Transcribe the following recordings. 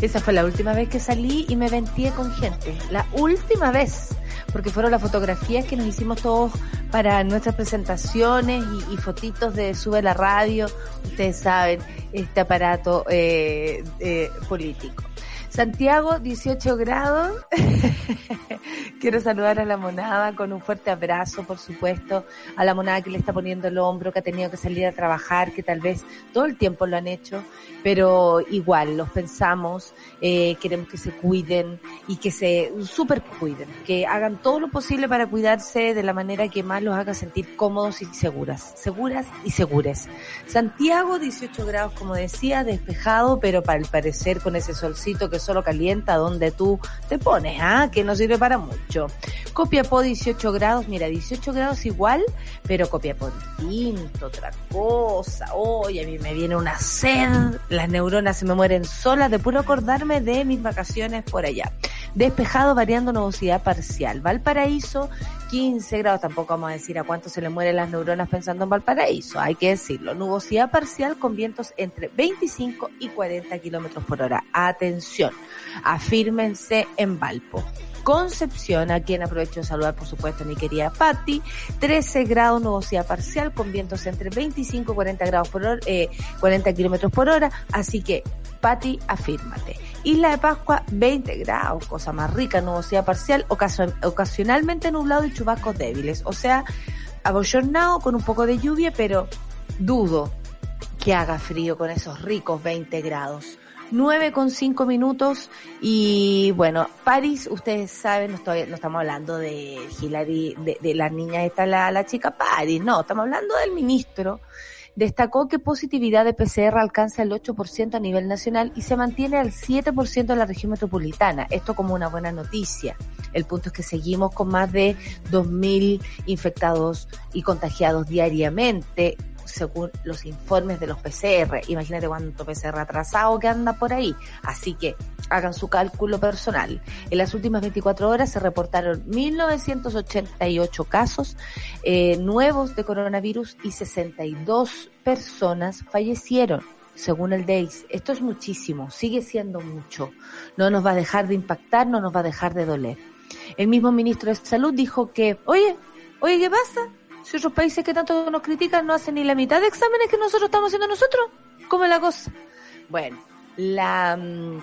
Esa fue la última vez que salí y me venté con gente. La última vez. Porque fueron las fotografías que nos hicimos todos para nuestras presentaciones y, fotitos de Sube la Radio. Ustedes saben, este aparato eh, eh, político. Santiago, 18 grados. Quiero saludar a la monada con un fuerte abrazo, por supuesto, a la monada que le está poniendo el hombro, que ha tenido que salir a trabajar, que tal vez todo el tiempo lo han hecho, pero igual los pensamos, eh, queremos que se cuiden y que se super cuiden, que hagan todo lo posible para cuidarse de la manera que más los haga sentir cómodos y seguras, seguras y segures. Santiago, 18 grados, como decía, despejado, pero para el parecer con ese solcito que solo calienta donde tú te pones, ¿ah? Que no sirve para mucho. Copiapó 18 grados, mira, 18 grados igual, pero Copiapó distinto, otra cosa. Hoy a mí me viene una sed, las neuronas se me mueren solas de puro acordarme de mis vacaciones por allá. Despejado variando nubosidad parcial. Valparaíso 15 grados, tampoco vamos a decir a cuánto se le mueren las neuronas pensando en Valparaíso, hay que decirlo. Nubosidad parcial con vientos entre 25 y 40 kilómetros por hora. Atención, afírmense en Valpo. Concepción, a quien aprovecho de saludar, por supuesto, mi querida Patti. 13 grados, nubosidad parcial, con vientos entre 25 y 40 grados por hora, eh, 40 kilómetros por hora. Así que, Patti, afírmate. Isla de Pascua, 20 grados, cosa más rica, nubosidad parcial, ocasionalmente nublado y chubascos débiles. O sea, abollonado con un poco de lluvia, pero dudo que haga frío con esos ricos 20 grados. 9 con 5 minutos y bueno, París, ustedes saben, no, estoy, no estamos hablando de Hillary, de, de la niña esta, la, la chica París, no, estamos hablando del ministro. Destacó que positividad de PCR alcanza el 8% a nivel nacional y se mantiene al 7% en la región metropolitana. Esto como una buena noticia. El punto es que seguimos con más de 2.000 infectados y contagiados diariamente según los informes de los PCR. Imagínate cuánto PCR atrasado que anda por ahí. Así que hagan su cálculo personal. En las últimas 24 horas se reportaron 1.988 casos eh, nuevos de coronavirus y 62 personas fallecieron según el DEIS. Esto es muchísimo, sigue siendo mucho. No nos va a dejar de impactar, no nos va a dejar de doler. El mismo ministro de Salud dijo que, oye, oye, ¿qué pasa? Si otros países que tanto nos critican no hacen ni la mitad de exámenes que nosotros estamos haciendo nosotros, ¿cómo es la cosa? Bueno, la mm,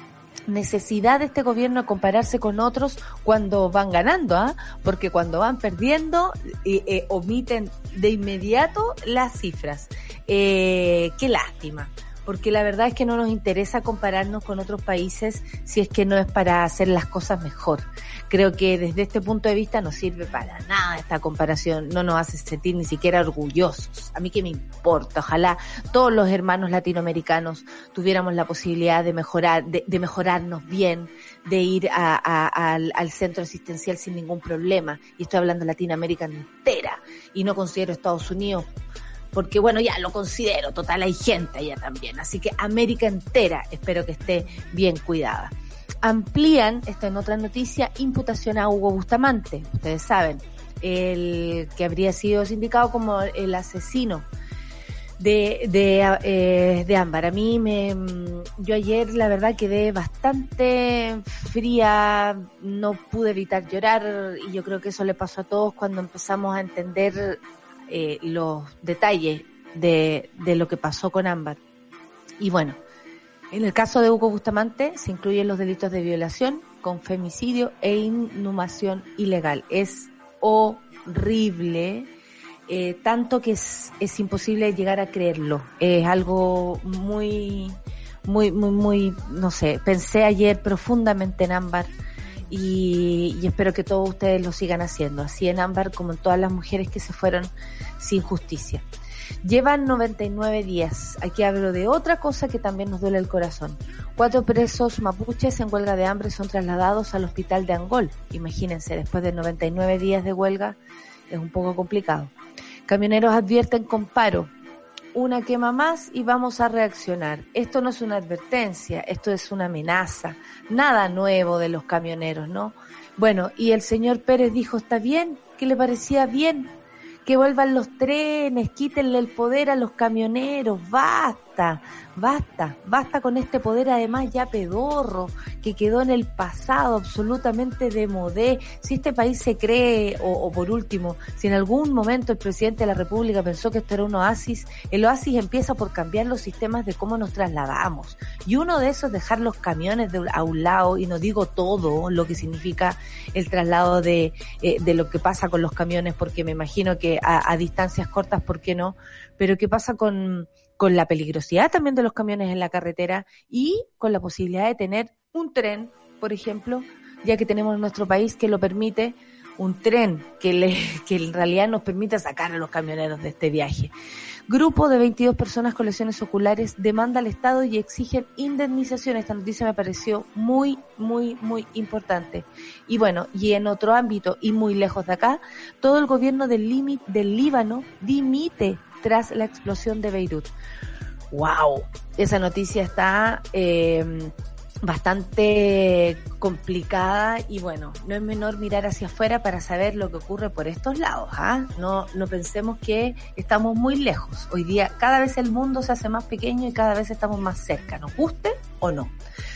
necesidad de este gobierno de compararse con otros cuando van ganando, ¿ah? Porque cuando van perdiendo, eh, eh, omiten de inmediato las cifras. Eh, qué lástima porque la verdad es que no nos interesa compararnos con otros países si es que no es para hacer las cosas mejor. Creo que desde este punto de vista no sirve para nada esta comparación, no nos hace sentir ni siquiera orgullosos. A mí que me importa, ojalá todos los hermanos latinoamericanos tuviéramos la posibilidad de mejorar, de, mejorarnos bien, de ir al, al centro asistencial sin ningún problema. Y estoy hablando de Latinoamérica entera y no considero Estados Unidos porque bueno, ya lo considero, total hay gente allá también, así que América entera espero que esté bien cuidada. Amplían, esta en otra noticia, imputación a Hugo Bustamante, ustedes saben, el que habría sido indicado como el asesino de, de, eh, de Ámbar. A mí me, yo ayer la verdad quedé bastante fría, no pude evitar llorar y yo creo que eso le pasó a todos cuando empezamos a entender eh, los detalles de, de lo que pasó con Ámbar. Y bueno, en el caso de Hugo Bustamante se incluyen los delitos de violación, con femicidio e inhumación ilegal. Es horrible, eh, tanto que es, es imposible llegar a creerlo. Es algo muy, muy, muy, muy, no sé, pensé ayer profundamente en Ámbar y, espero que todos ustedes lo sigan haciendo, así en Ámbar como en todas las mujeres que se fueron sin justicia. Llevan 99 días. Aquí hablo de otra cosa que también nos duele el corazón. Cuatro presos mapuches en huelga de hambre son trasladados al hospital de Angol. Imagínense, después de 99 días de huelga es un poco complicado. Camioneros advierten con paro. Una quema más y vamos a reaccionar. Esto no es una advertencia, esto es una amenaza. Nada nuevo de los camioneros, ¿no? Bueno, y el señor Pérez dijo, está bien, que le parecía bien que vuelvan los trenes, quítenle el poder a los camioneros, basta, basta, basta con este poder además ya pedorro, que quedó en el pasado absolutamente de modé. Si este país se cree, o, o, por último, si en algún momento el presidente de la República pensó que esto era un oasis, el oasis empieza por cambiar los sistemas de cómo nos trasladamos. Y uno de esos es dejar los camiones de, a un lado, y no digo todo lo que significa el traslado de, eh, de lo que pasa con los camiones, porque me imagino que a, a distancias cortas, ¿por qué no? Pero ¿qué pasa con, con la peligrosidad también de los camiones en la carretera y con la posibilidad de tener un tren, por ejemplo, ya que tenemos en nuestro país que lo permite, un tren que, le, que en realidad nos permita sacar a los camioneros de este viaje. Grupo de 22 personas con lesiones oculares demanda al Estado y exigen indemnización. Esta noticia me pareció muy, muy, muy importante. Y bueno, y en otro ámbito y muy lejos de acá, todo el gobierno del, límite del Líbano dimite tras la explosión de Beirut. ¡Wow! Esa noticia está eh, bastante complicada y bueno, no es menor mirar hacia afuera para saber lo que ocurre por estos lados. ¿ah? No, no pensemos que estamos muy lejos. Hoy día cada vez el mundo se hace más pequeño y cada vez estamos más cerca, nos guste o no.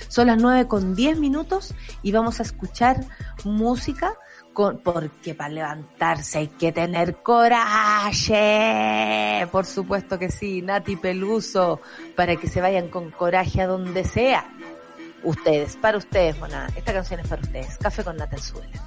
Son las nueve con diez minutos y vamos a escuchar música con, porque para levantarse hay que tener coraje. Por supuesto que sí, Nati Peluso, para que se vayan con coraje a donde sea. Ustedes, para ustedes, bueno, esta canción es para ustedes. Café con Nata de mi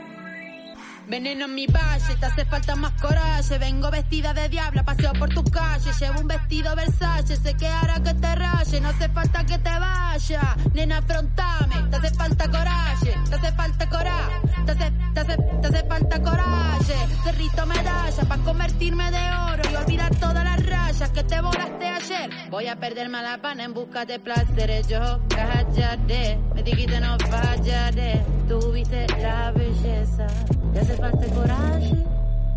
Veneno en mi valle, te hace falta más coraje. Vengo vestida de diabla, paseo por tu calle. Llevo un vestido Versace, sé que hará que te raye. No hace falta que te vaya, nena, afrontame. Te hace falta coraje, te hace falta coraje. Te hace, te hace, te hace falta coraje. Cerrito medalla para convertirme de oro y olvidar todas las rayas que te volaste ayer. Voy a perderme la pana en busca de placeres. Yo callaré, me dijiste no fallaré. Tuviste la belleza. Te hace falta coraje,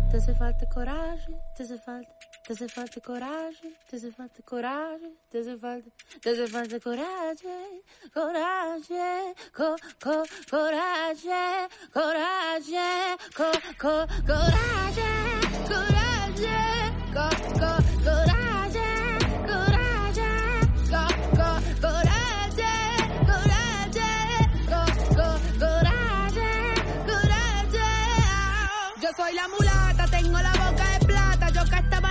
te hace falta coraje, te hace falta, te hace falta coraje, te hace falta coraje, te hace falta, te hace falta coraje, coraje, co, co, coraje, coraje, co, co, coraje, coraje, co, co, coraje, coraje,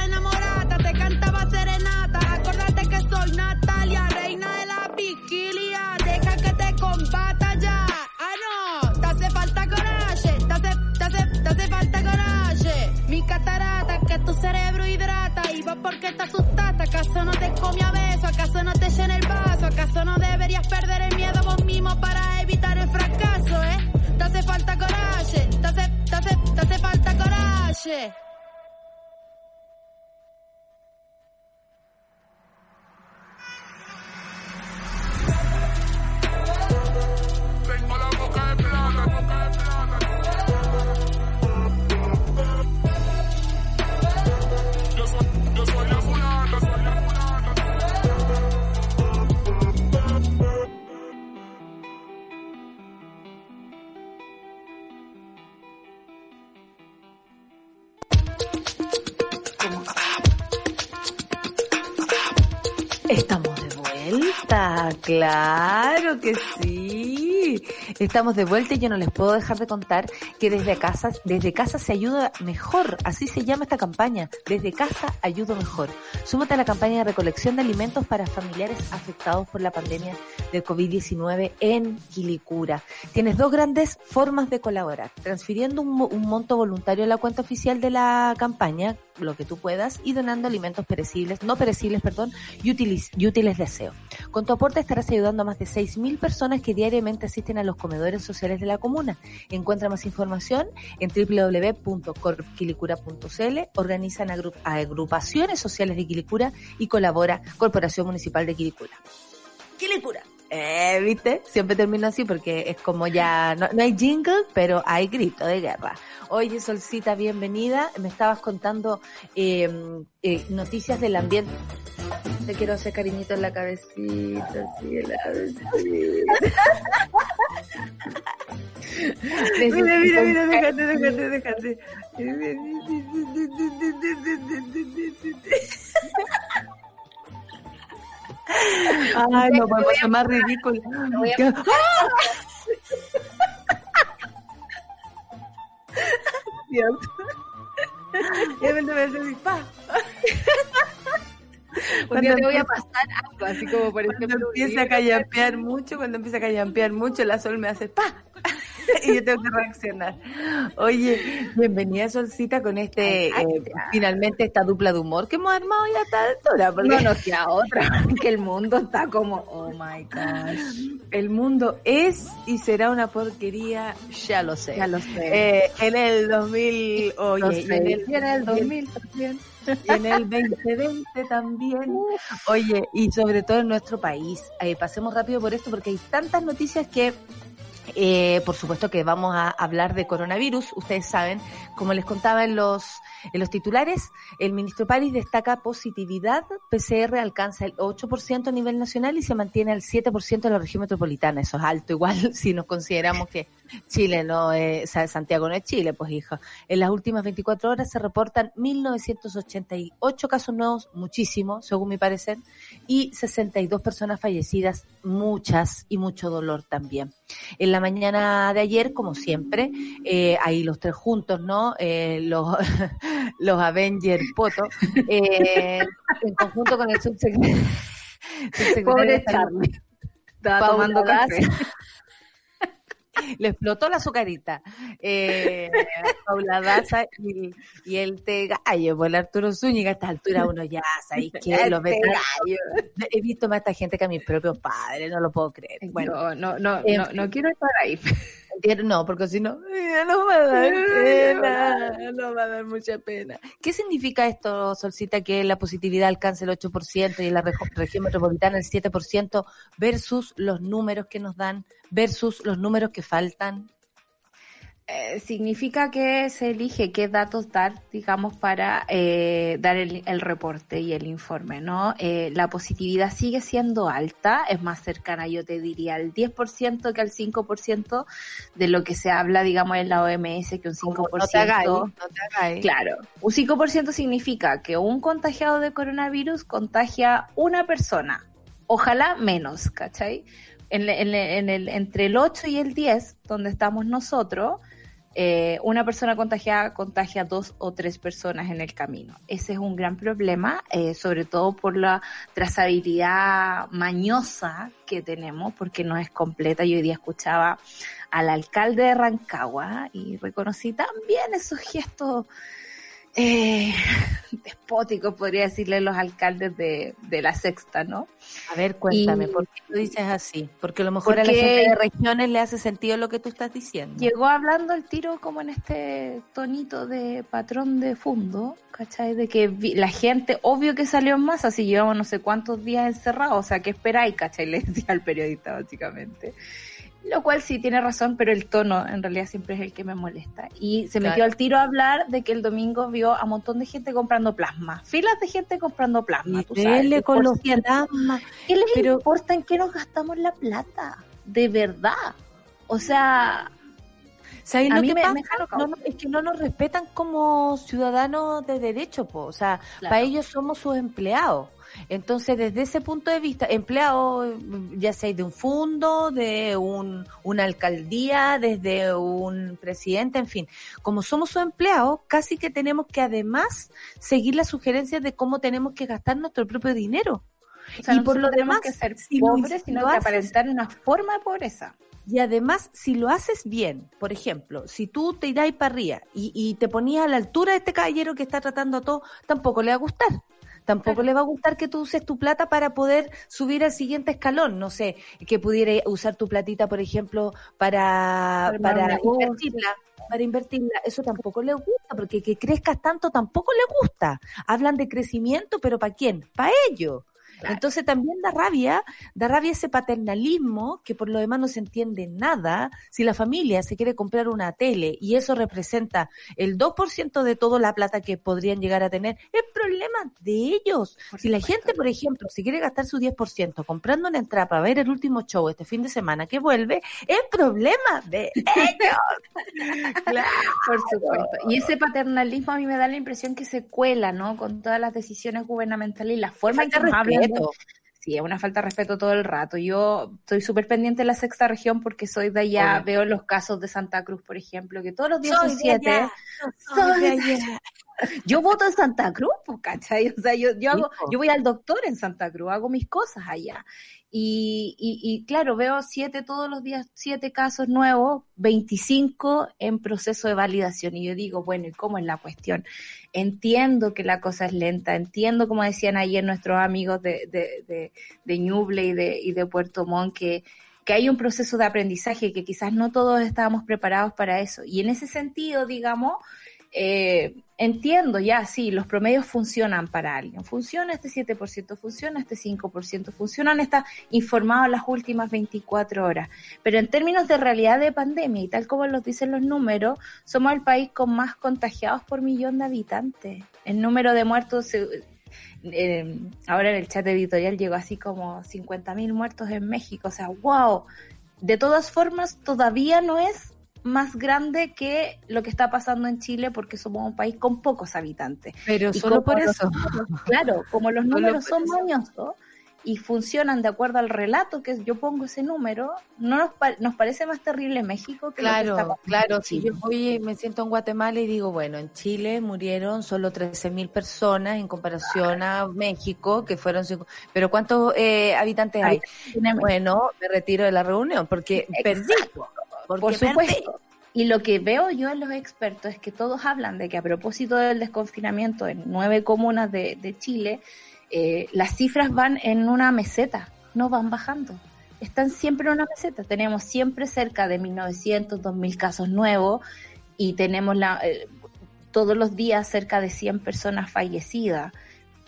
enamorada, te cantaba serenata, acordate que soy Natalia, reina de la vigilia, deja que te combata ya. Ah no, te hace falta coraje, te hace, te hace, te hace falta coraje. Mi catarata que tu cerebro hidrata y vos porque te asustaste, acaso no te come a beso, acaso no te llena el vaso, acaso no deberías perder el miedo vos mismo para evitar el fracaso, eh. Te hace falta coraje, te hace, te hace, te hace falta coraje. Claro que sí. Estamos de vuelta y yo no les puedo dejar de contar que desde casa, desde casa se ayuda mejor, así se llama esta campaña, desde casa ayudo mejor. Súmate a la campaña de recolección de alimentos para familiares afectados por la pandemia del COVID-19 en Quilicura. Tienes dos grandes formas de colaborar, transfiriendo un, un monto voluntario a la cuenta oficial de la campaña, lo que tú puedas, y donando alimentos perecibles, no perecibles, perdón, y útiles, y útiles de. Con tu aporte estarás ayudando a más de 6.000 personas que diariamente asisten a los comedores sociales de la comuna. Encuentra más información en www.corquilicura.cl, organizan agru agrupaciones sociales de Quilicura y colabora Corporación Municipal de Quilicura. Quilicura. Eh, ¿viste? Siempre termino así porque es como ya, no, no, hay jingle, pero hay grito de guerra. Oye, Solcita, bienvenida. Me estabas contando eh, eh, noticias del ambiente. Te quiero hacer cariñito en la cabecita, en la cabecita. mira, mira, mira, déjate, déjate, déjate. Ay, no podemos ser más ridículo. Dios. Ya me voy a hacer pa. Un día te voy a pasar algo, así como por cuando ejemplo. empieza a callampear mucho, cuando empieza a callampear mucho, la sol me hace pa. y yo tengo que reaccionar. Oye, bienvenida Solcita con este, Ay, eh, finalmente esta dupla de humor que hemos armado ya a esta altura, porque No, no sea otra, que el mundo está como, oh my gosh. el mundo es y será una porquería, ya lo sé. Ya lo sé. Eh, en el 2000, oye, y sé. en el, Y en el 2000 también. y en el 2020 también. Oye, y sobre todo en nuestro país. Eh, pasemos rápido por esto porque hay tantas noticias que, eh, por supuesto que vamos a hablar de coronavirus. Ustedes saben, como les contaba en los, en los titulares, el ministro París destaca positividad. PCR alcanza el 8% a nivel nacional y se mantiene al 7% en la región metropolitana. Eso es alto, igual si nos consideramos que Chile no es, Santiago no es Chile, pues hija. En las últimas 24 horas se reportan 1988 casos nuevos, muchísimo, según mi parecer, y 62 personas fallecidas, muchas y mucho dolor también. En la mañana de ayer, como siempre, eh, ahí los tres juntos, ¿no? Eh, los, los Avengers Poto, eh, en conjunto con el subsecretario. subsecretario Pobre Charlie. Estaba Paula tomando café. Le explotó la azucarita. Eh, Paula Daza y, y el te gallo, por el Arturo Zúñiga. A esta altura uno ya, ¿sabéis? Los Este veteranos. He visto más a esta gente que a mis propios padres, no lo puedo creer. Bueno, no, no, no, no, no quiero estar ahí. No, porque si no, no va a dar pena, no va a dar mucha pena. ¿Qué significa esto, Solcita, que la positividad alcance el 8% y en la región metropolitana el 7% versus los números que nos dan, versus los números que faltan? Eh, significa que se elige qué datos dar, digamos, para eh, dar el, el reporte y el informe, ¿no? Eh, la positividad sigue siendo alta, es más cercana, yo te diría, al 10% que al 5% de lo que se habla, digamos, en la OMS, que un 5%. No te hagáis, no te hagáis. Claro, un 5% significa que un contagiado de coronavirus contagia una persona, ojalá menos, ¿cachai? En, en- en el, entre el 8 y el 10, donde estamos nosotros, eh, una persona contagiada contagia dos o tres personas en el camino. Ese es un gran problema, eh, sobre todo por la trazabilidad mañosa que tenemos, porque no es completa. Yo hoy día escuchaba al alcalde de Rancagua y reconocí también esos gestos eh, despóticos, podría decirle los alcaldes de, de la sexta, ¿no? A ver, cuéntame, Y- ¿por qué lo dices así? Porque a lo mejor a la gente de regiones le hace sentido lo que tú estás diciendo. Llegó hablando el tiro como en este tonito de patrón de fondo, ¿cachai? De que vi- la gente, obvio que salió en masa, si llevamos no sé cuántos días encerrados, o sea, ¿qué esperáis, cachai? Le decía al periodista, básicamente. Lo cual sí tiene razón, pero el tono en realidad siempre es el que me molesta. Y se metió al tiro a hablar de que el domingo vio a un montón de gente comprando plasma. Filas de gente comprando plasma, Y tú sabes. con los plasmas. ¿Qué les Pero- importa en qué nos gastamos la plata? De verdad. O sea, ¿Sabes lo que pasa? es que no nos respetan como ciudadanos de derecho, po. o sea, para ellos somos sus empleados. Entonces, desde ese punto de vista, empleado, ya sea de un fondo, de un, una alcaldía, desde un presidente, en fin, como somos sus empleados, casi que tenemos que además seguir las sugerencias de cómo tenemos que gastar nuestro propio dinero. y por lo demás, que ser pobres, sino que aparentar una forma de pobreza. Y además, si lo haces bien, por ejemplo, si tú te irás para arriba y, y te ponías a la altura de este caballero que está tratando a todo, tampoco le va a gustar. Tampoco le va a gustar que tú uses tu plata para poder subir al siguiente escalón. No sé, que pudiera usar tu platita, por ejemplo, para, para, invertirla para invertirla, eso tampoco le gusta, porque que crezcas tanto tampoco le gusta. Hablan de crecimiento, pero ¿para quién? Para ellos. Entonces también da rabia, da rabia ese paternalismo que por lo demás no se entiende nada. Si la familia se quiere comprar una tele y eso representa el 2% de toda la plata que podrían llegar a tener, es problema de ellos. si la gente, por ejemplo, si quiere gastar su 10% comprando una entrada para ver el último show este fin de semana que vuelve, es problema de ellos. Por supuesto. Y ese paternalismo a mí me da la impresión que se cuela, ¿no? Con todas las decisiones gubernamentales y la forma en que nos hablan Sí, es una falta de respeto todo el rato. Yo estoy súper pendiente de la sexta región porque soy de allá, veo los casos de Santa Cruz, por ejemplo, que todos los días son siete. Yo voto en Santa Cruz, pues, ¿cachai? O sea, yo, yo, hago, yo voy al doctor en Santa Cruz, hago mis cosas allá. Y, y, y, claro, veo siete todos los días, siete casos nuevos, 25 en proceso de validación. Y yo digo, bueno, ¿y cómo es la cuestión? Entiendo que la cosa es lenta, entiendo, como decían ayer nuestros amigos de, de, de, de Ñuble y de, y de Puerto Montt, que, que hay un proceso de aprendizaje que quizás no todos estábamos preparados para eso. Y en ese sentido, digamos, eh, entiendo ya, sí, los promedios funcionan para alguien. Funciona este 7%, funciona este 5%, funcionan, está informado las últimas 24 horas. Pero en términos de realidad de pandemia y tal como los dicen los números, somos el país con más contagiados por millón de habitantes. El número de muertos, eh, ahora en el chat editorial llegó así como 50.000 muertos en México. O sea, wow. De todas formas, todavía no es más grande que lo que está pasando en Chile porque somos un país con pocos habitantes. Pero solo por eso. claro, como los números son mañosos y funcionan de acuerdo al relato que yo pongo ese número, no nos, nos parece más terrible México que claro, lo que está Claro, si yo voy, me siento en Guatemala y digo, bueno, en Chile murieron solo 13.000 personas en comparación a México, que fueron cinco, pero ¿cuántos eh, habitantes hay? Bueno, me retiro de la reunión porque perdí. Por supuesto. Y lo que veo yo en los expertos es que todos hablan de que a propósito del desconfinamiento en nueve comunas de, Chile, eh, las cifras van en una meseta, no van bajando. Están siempre en una meseta. Tenemos siempre cerca de 1.900, 2.000 casos nuevos y tenemos la, eh, todos los días cerca de 100 personas fallecidas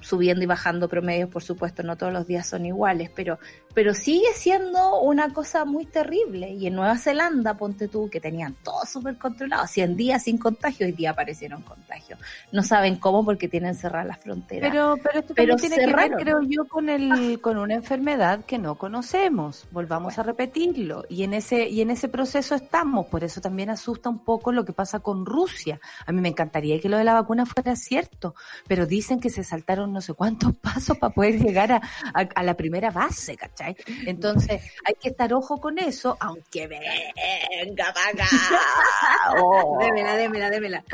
subiendo y bajando promedios, por supuesto, no todos los días son iguales, pero, pero sigue siendo una cosa muy terrible. Y en Nueva Zelanda, ponte tú, que tenían todo súper controlado, 100 días sin contagio, hoy día aparecieron contagios. No saben cómo porque tienen cerradas las fronteras. Pero, pero esto pero tiene que ver, creo yo, con el, con una enfermedad que no conocemos. Volvamos a repetirlo. Y en ese, y en ese proceso estamos. Por eso también asusta un poco lo que pasa con Rusia. A mí me encantaría que lo de la vacuna fuera cierto, pero dicen que se saltaron no sé cuántos pasos para poder llegar a, a, la primera base, ¿cachai? Entonces hay que estar ojo con eso, aunque venga para acá. Oh. Démela, démela, démela.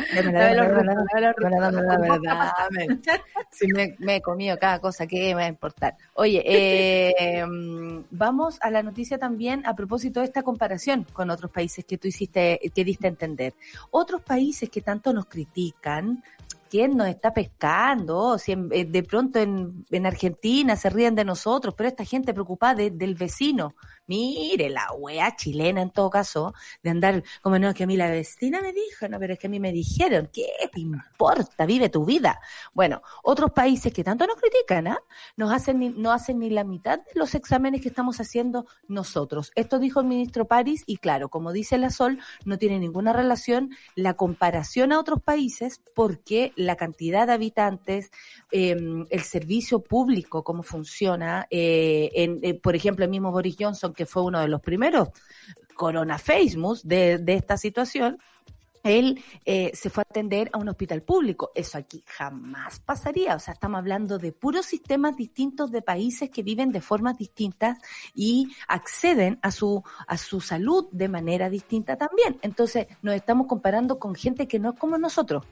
Si me, me, he comido cada cosa, ¿qué me va a importar? Oye, eh, vamos a la noticia también a propósito de esta comparación con otros países que tú hiciste, que diste a entender. Otros países que tanto nos critican, quién nos está pescando, si eh, de pronto en, en, Argentina se ríen de nosotros, pero esta gente preocupada del vecino. Mire, la wea chilena en todo caso, de andar como no, que a mí la vecina me dijo, no, pero es que a mí me dijeron, ¿qué te importa? Vive tu vida. Bueno, otros países que tanto nos critican, ¿ah? Nos hacen ni, no hacen ni la mitad de los exámenes que estamos haciendo nosotros. Esto dijo el ministro París y claro, como dice la Sol, no tiene ninguna relación la comparación a otros países porque la cantidad de habitantes, eh, el servicio público, cómo funciona, eh, en, eh, por ejemplo, el mismo Boris Johnson que que fue uno de los primeros Corona Famous de, de esta situación, él eh, se fue a atender a un hospital público. Eso aquí jamás pasaría. O sea, estamos hablando de puros sistemas distintos de países que viven de formas distintas y acceden a su, a su salud de manera distinta también. Entonces, nos estamos comparando con gente que no es como nosotros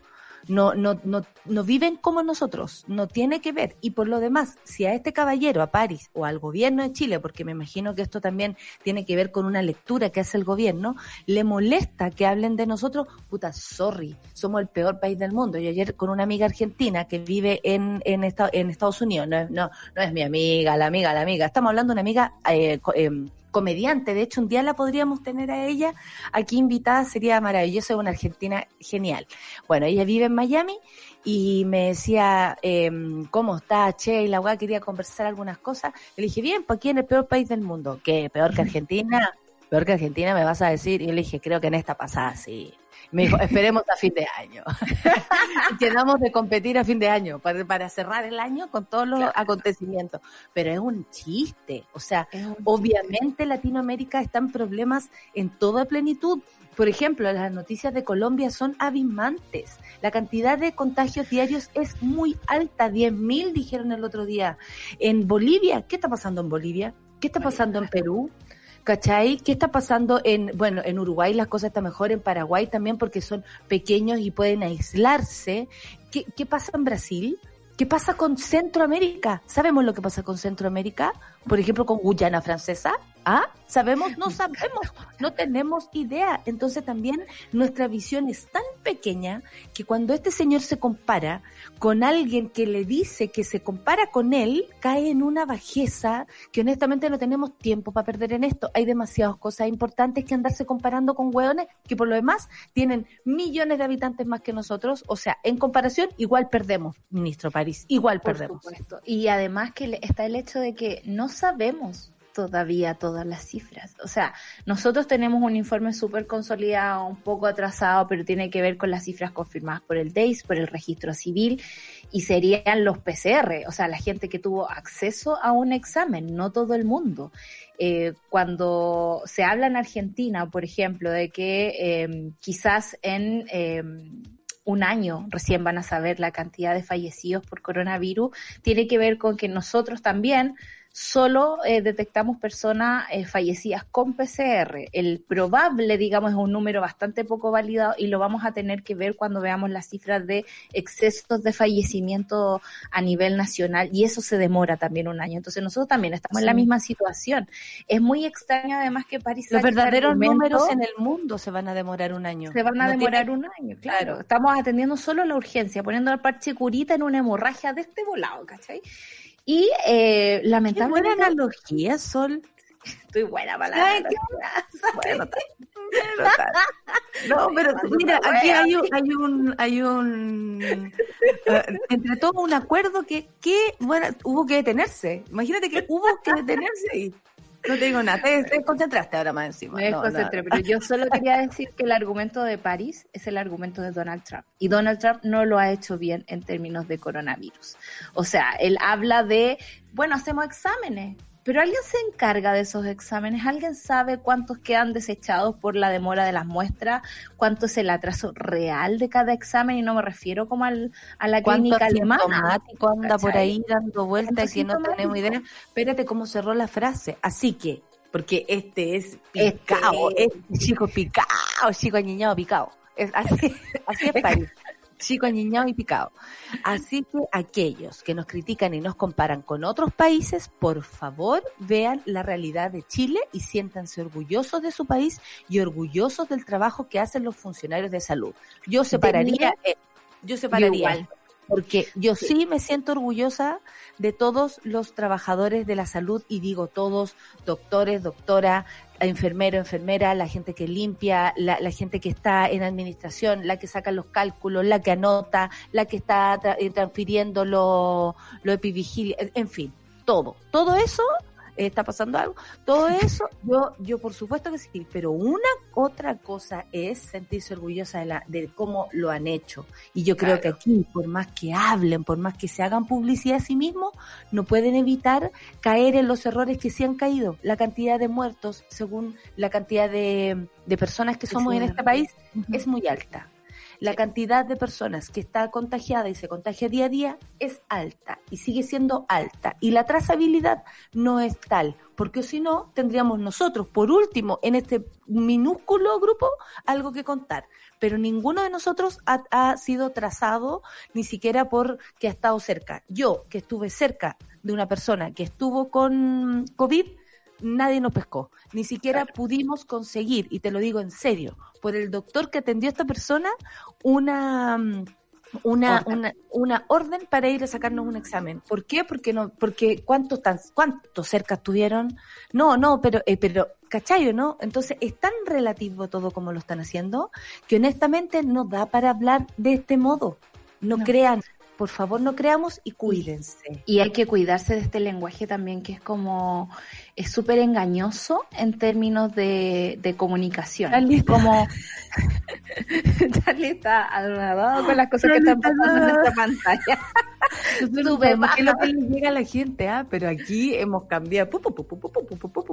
no, no, no, no viven como nosotros, no tiene que ver. Y por lo demás, si a este caballero, a París o al gobierno de Chile, porque me imagino que esto también tiene que ver con una lectura que hace el gobierno, le molesta que hablen de nosotros, puta, sorry, somos el peor país del mundo. Yo ayer con una amiga argentina que vive en, en, en Estados Unidos, no, no, no es mi amiga, la amiga, la amiga, estamos hablando de una amiga eh, eh, comediante. De hecho, un día la podríamos tener a ella aquí invitada, sería maravilloso, es una argentina genial. Bueno, ella vive en Miami y me decía, eh, ¿cómo está, Che? Y la weá quería conversar algunas cosas. Le dije, bien, pues aquí en el peor país del mundo. ¿Qué? ¿Peor que Argentina? ¿Peor que Argentina me vas a decir? Y yo le dije, creo que en esta pasada sí. Me dijo, esperemos a fin de año. Quedamos de competir a fin de año para, para cerrar el año con todos los acontecimientos. Pero es un chiste. O sea, obviamente Latinoamérica está en problemas en toda plenitud. Por ejemplo, las noticias de Colombia son abismantes. La cantidad de contagios diarios es muy alta. 10.000 dijeron el otro día. En Bolivia, ¿qué está pasando en Bolivia? ¿Qué está pasando en Perú? ¿Cachai? ¿Qué está pasando en, bueno, en Uruguay las cosas están mejor, en Paraguay también porque son pequeños y pueden aislarse? ¿Qué, qué pasa en Brasil? ¿Qué pasa con Centroamérica? ¿Sabemos lo que pasa con Centroamérica? Por ejemplo, con Guyana Francesa. ¿Ah? ¿Sabemos? No sabemos. No tenemos idea. Entonces también nuestra visión es tan pequeña que cuando este señor se compara con alguien que le dice que se compara con él, cae en una bajeza que honestamente no tenemos tiempo para perder en esto. Hay demasiadas cosas importantes que andarse comparando con hueones que por lo demás tienen millones de habitantes más que nosotros. O sea, en comparación igual perdemos, ministro París. Igual perdemos. Y además que está el hecho de que no sabemos todavía todas las cifras. O sea, nosotros tenemos un informe súper consolidado, un poco atrasado, pero tiene que ver con las cifras confirmadas por el DEIS, por el registro civil, y serían los PCR, o sea, la gente que tuvo acceso a un examen, no todo el mundo. Eh, cuando se habla en Argentina, por ejemplo, de que eh, quizás en... Eh, un año recién van a saber la cantidad de fallecidos por coronavirus, tiene que ver con que nosotros también solo eh, detectamos personas eh, fallecidas con PCR. El probable, digamos, es un número bastante poco validado y lo vamos a tener que ver cuando veamos las cifras de excesos de fallecimiento a nivel nacional y eso se demora también un año. Entonces nosotros también estamos en la misma situación. Es muy extraño además que París... Los verdaderos números en el mundo se van a demorar un año. Se van a demorar un año, claro. Estamos atendiendo solo la urgencia, poniendo el parche curita en una hemorragia de este volado, ¿cachai? Y eh, lamentablemente. Qué buena analogía, Sol. Estoy buena para la bueno, No, pero mira, aquí hay un, hay un, hay un uh, entre todos un acuerdo que, que, bueno, hubo que detenerse. Imagínate que hubo que detenerse y no te digo nada, te, concentraste ahora más encima. Me desconcentré, pero yo solo quería decir que el argumento de París es el argumento de Donald Trump. Y Donald Trump no lo ha hecho bien en términos de coronavirus. O sea, él habla de, bueno, hacemos exámenes, pero alguien se encarga de esos exámenes, alguien sabe cuántos quedan desechados por la demora de las muestras, cuánto es el atraso real de cada examen y no me refiero como al, a la clínica alemana. anda por ahí dando vueltas que no tenemos idea. Espérate cómo cerró la frase. Así que, porque este es picao, este, chico picao, chico añiñado picao. Es así, así es París chico añiñado y picado. Así que aquellos que nos critican y nos comparan con otros países, por favor vean la realidad de Chile y siéntanse orgullosos de su país y orgullosos del trabajo que hacen los funcionarios de salud. Yo separaría, yo separaría. Porque yo sí me siento orgullosa de todos los trabajadores de la salud y digo todos, doctores, doctora, enfermero, enfermera, la gente que limpia, la, gente que está en administración, la que saca los cálculos, la que anota, la que está eh, transfiriendo lo, lo epivigilia, en fin, todo. Todo eso ¿Está pasando algo? Todo eso, yo, yo por supuesto que sí, pero una otra cosa es sentirse orgullosa de, la, de cómo lo han hecho. Y yo creo que aquí, por más que hablen, por más que se hagan publicidad a sí mismos, no pueden evitar caer en los errores que sí han caído. La cantidad de muertos, según la cantidad de, de personas que somos en este país, es muy alta la cantidad de personas que está contagiada y se contagia día a día es alta y sigue siendo alta. Y la trazabilidad no es tal, porque si no, tendríamos nosotros, por último, en este minúsculo grupo, algo que contar. Pero ninguno de nosotros ha, ha sido trazado, ni siquiera por que ha estado cerca. Yo, que estuve cerca de una persona que estuvo con COVID, nadie nos pescó. Ni siquiera pudimos conseguir, y te lo digo en serio, por el doctor que atendió a esta persona, una mm, una, orden. una, una orden para ir a sacarnos un examen. ¿Por qué? Porque no, porque cuántos tan, cuántos cerca estuvieron. No, no, pero, eh, pero, ¿cachayo, no? Entonces es tan relativo todo como lo están haciendo que honestamente no da para hablar de este modo. No, no. crean, por favor no creamos y cuídense. Y hay que cuidarse de este lenguaje también que es como, es súper engañoso en términos de, de comunicación. Charlie como Charlie está adorado con las cosas Charlie que están pasando en esta pantalla. Súper es lo que le llega a la gente, ¿ah? pero aquí hemos cambiado.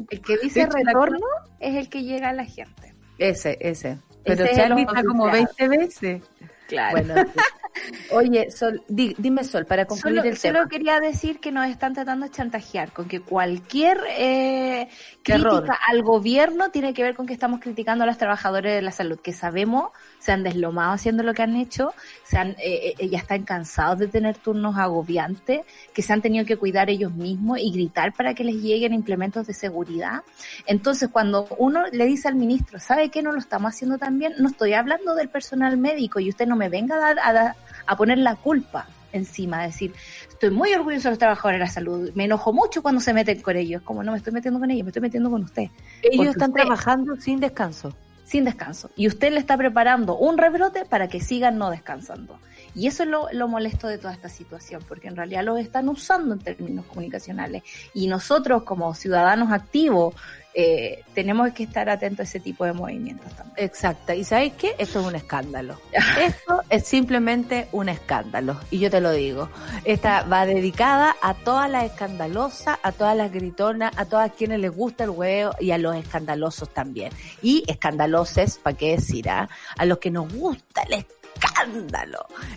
El que dice retorno es el que llega a la gente. Ese, ese. Pero ese Charlie está como 20 veces. Claro. Bueno, Oye, Sol, di, dime Sol, para concluir solo, el tema. Solo quería decir que nos están tratando de chantajear con que cualquier eh, crítica error. al gobierno tiene que ver con que estamos criticando a los trabajadores de la salud, que sabemos se han deslomado haciendo lo que han hecho, se han, eh, eh, ya están cansados de tener turnos agobiantes, que se han tenido que cuidar ellos mismos y gritar para que les lleguen implementos de seguridad. Entonces, cuando uno le dice al ministro, ¿sabe qué no lo estamos haciendo tan bien? No estoy hablando del personal médico y usted no me venga a dar, a a poner la culpa encima, decir, estoy muy orgulloso de los trabajadores de la salud, me enojo mucho cuando se meten con ellos, como no me estoy metiendo con ellos, me estoy metiendo con usted. Ellos Porque están usted, trabajando sin descanso. Sin descanso. Y usted le está preparando un rebrote para que sigan no descansando. Y eso es lo, lo, molesto de toda esta situación, porque en realidad lo están usando en términos comunicacionales. Y nosotros como ciudadanos activos, eh, tenemos que estar atentos a ese tipo de movimientos también. Exacto. ¿Y sabéis qué? Esto es un escándalo. Esto es simplemente un escándalo. Y yo te lo digo. Esta va dedicada a todas las escandalosas, a todas las gritonas, a todas quienes les gusta el huevo y a los escandalosos también. Y escandaloses, ¿para qué decir? Ah? A los que nos gusta el escándalo.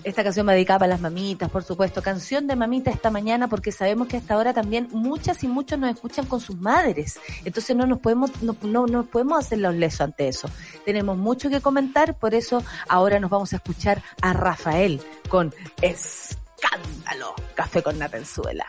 Esta canción me dedicaba a las mamitas, por supuesto. Canción de mamita esta mañana porque sabemos que hasta ahora también muchas y muchos nos escuchan con sus madres. Entonces no nos podemos, no, no nos podemos hacer los lesos ante eso. Tenemos mucho que comentar, por eso ahora nos vamos a escuchar a Rafael con Escándalo. Café con Natenzuela.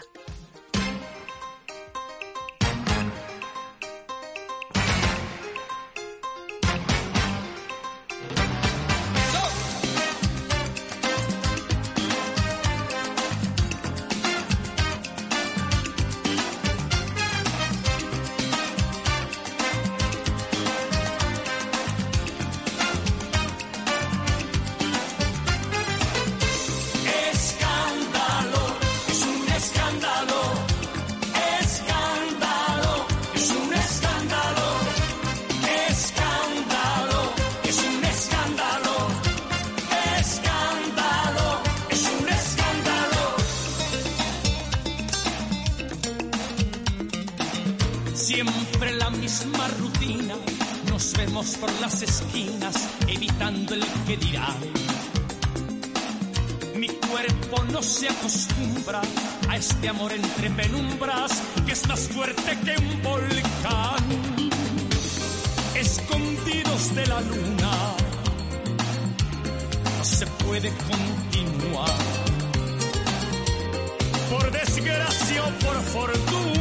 Evitando el que dirán. Mi cuerpo no se acostumbra a este amor entre penumbras, que es más fuerte que un volcán. Escondidos de la luna, no se puede continuar. Por desgracia o por fortuna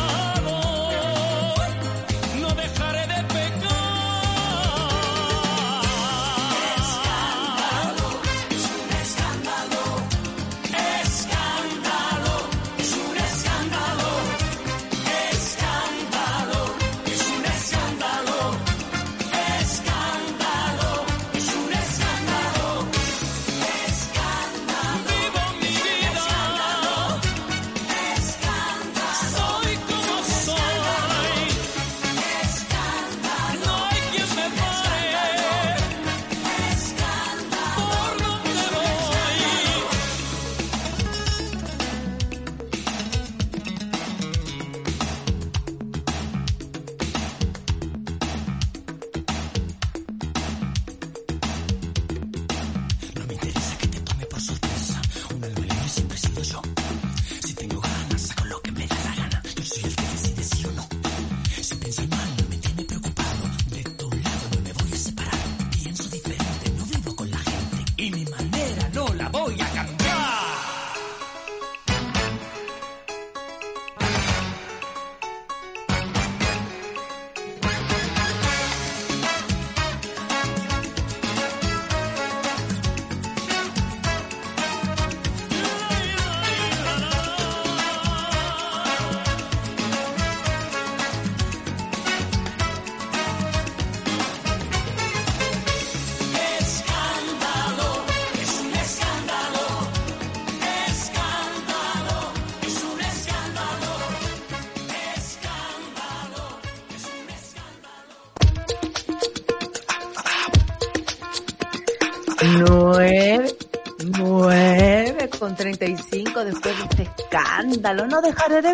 35 después de este escándalo. No dejaré de...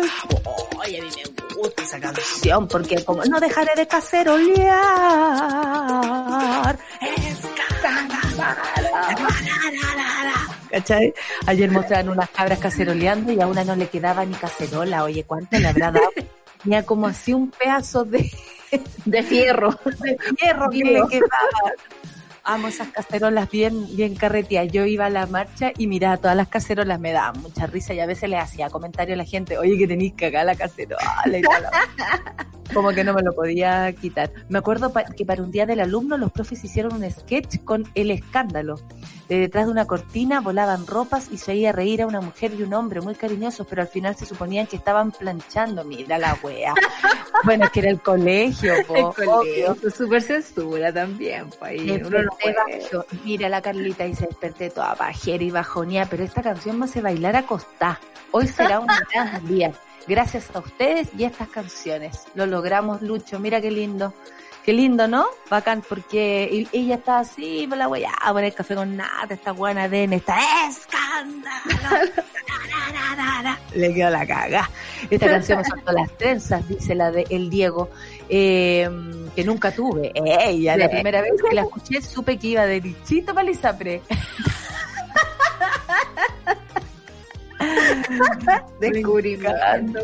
Oye, a mí me gusta esa canción porque como no dejaré de cacerolear. Escándalo. ¿Cachai? Ayer mostraron unas cabras caceroleando y a una no le quedaba ni cacerola. Oye, ¿cuánto le habrá dado? Tenía como así un pedazo de... De fierro. De fierro que le quedaba. Amo esas cacerolas bien, bien carreteadas. Yo iba a la marcha y miraba todas las cacerolas, me daban mucha risa y a veces le hacía comentario a la gente, oye que tenéis que acá la cacerola y tal. Como que no me lo podía quitar. Me acuerdo pa- que para un día del alumno los profes hicieron un sketch con el escándalo. De detrás de una cortina volaban ropas y se oía reír a una mujer y un hombre muy cariñosos, pero al final se suponían que estaban planchando. Mira la wea. bueno, es que era el colegio, po, El obvio. colegio, súper censura también. pues, ahí uno no puede. bajo. Mira la Carlita y se desperté toda pajera y bajonía, pero esta canción me hace bailar a costa. Hoy será un gran día. Gracias a ustedes y a estas canciones. Lo logramos, Lucho. Mira qué lindo. Qué lindo, ¿no? Bacán, porque ella está así, por la wea, a poner café con nata, esta buena de esta escándalo. Le quedó la caga. Esta canción me soltó las trenzas, dice la de El Diego, eh, que nunca tuve. Ella, la primera vez que la escuché supe que iba derechito para Lisapre. Descubrimiento.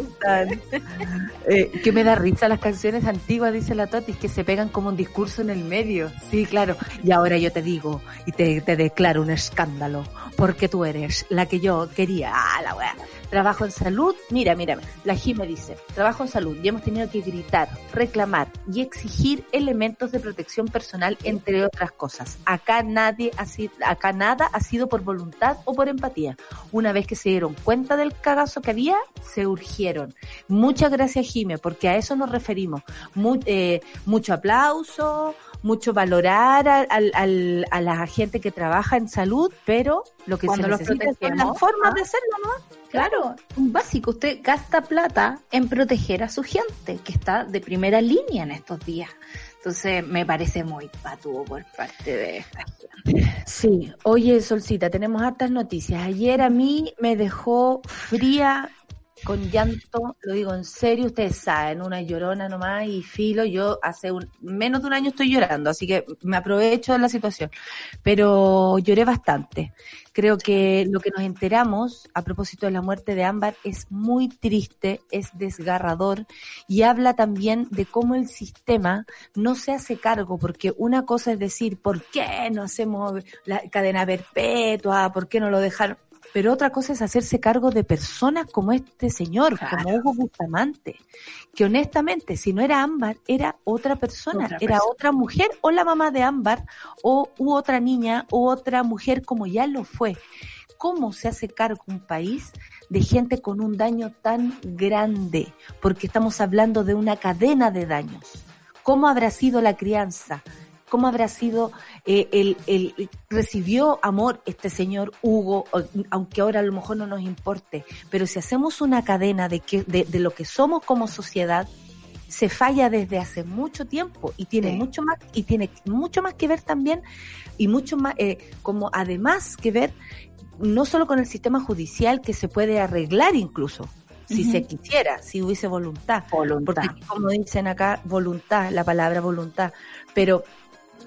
Eh, que me da risa las canciones antiguas, dice la Totis, que se pegan como un discurso en el medio. Sí, claro. Y ahora yo te digo y te, te declaro un escándalo, porque tú eres la que yo quería. Ah, la wea. Trabajo en salud. Mira, mira, la Jime dice, trabajo en salud y hemos tenido que gritar, reclamar y exigir elementos de protección personal, entre otras cosas. Acá nadie ha sido, acá nada ha sido por voluntad o por empatía. Una vez que se dieron cuenta del cagazo que había, se urgieron. Muchas gracias, Jime, porque a eso nos referimos. Mu- eh, mucho aplauso, mucho valorar al- al- al- a la gente que trabaja en salud, pero lo que Cuando se los necesita son las formas ¿ah? de hacerlo, ¿no? Claro, un básico. Usted gasta plata en proteger a su gente, que está de primera línea en estos días. Entonces, me parece muy patuo por parte de esta gente. Sí, oye Solcita, tenemos hartas noticias. Ayer a mí me dejó fría, con llanto, lo digo en serio, ustedes saben, una llorona nomás y filo, yo hace un, menos de un año estoy llorando, así que me aprovecho de la situación, pero lloré bastante. Creo que lo que nos enteramos a propósito de la muerte de Ámbar es muy triste, es desgarrador y habla también de cómo el sistema no se hace cargo, porque una cosa es decir, ¿por qué no hacemos la cadena perpetua? ¿Por qué no lo dejaron? Pero otra cosa es hacerse cargo de personas como este señor, como Hugo Bustamante, que honestamente, si no era Ámbar, era otra persona, Otra era persona. otra mujer o la mamá de Ámbar o u otra niña o otra mujer como ya lo fue. ¿Cómo se hace cargo un país de gente con un daño tan grande? Porque estamos hablando de una cadena de daños. ¿Cómo habrá sido la crianza? ¿Cómo habrá sido eh, el, el- recibió amor este señor Hugo, aunque ahora a lo mejor no nos importe? Pero si hacemos una cadena de que de, de lo que somos como sociedad, se falla desde hace mucho tiempo y tiene Sí. mucho más y tiene mucho más que ver también y mucho más eh, como además que ver no solo con el sistema judicial que se puede arreglar incluso si se quisiera si hubiese voluntad Voluntad. porque como dicen acá voluntad la palabra voluntad pero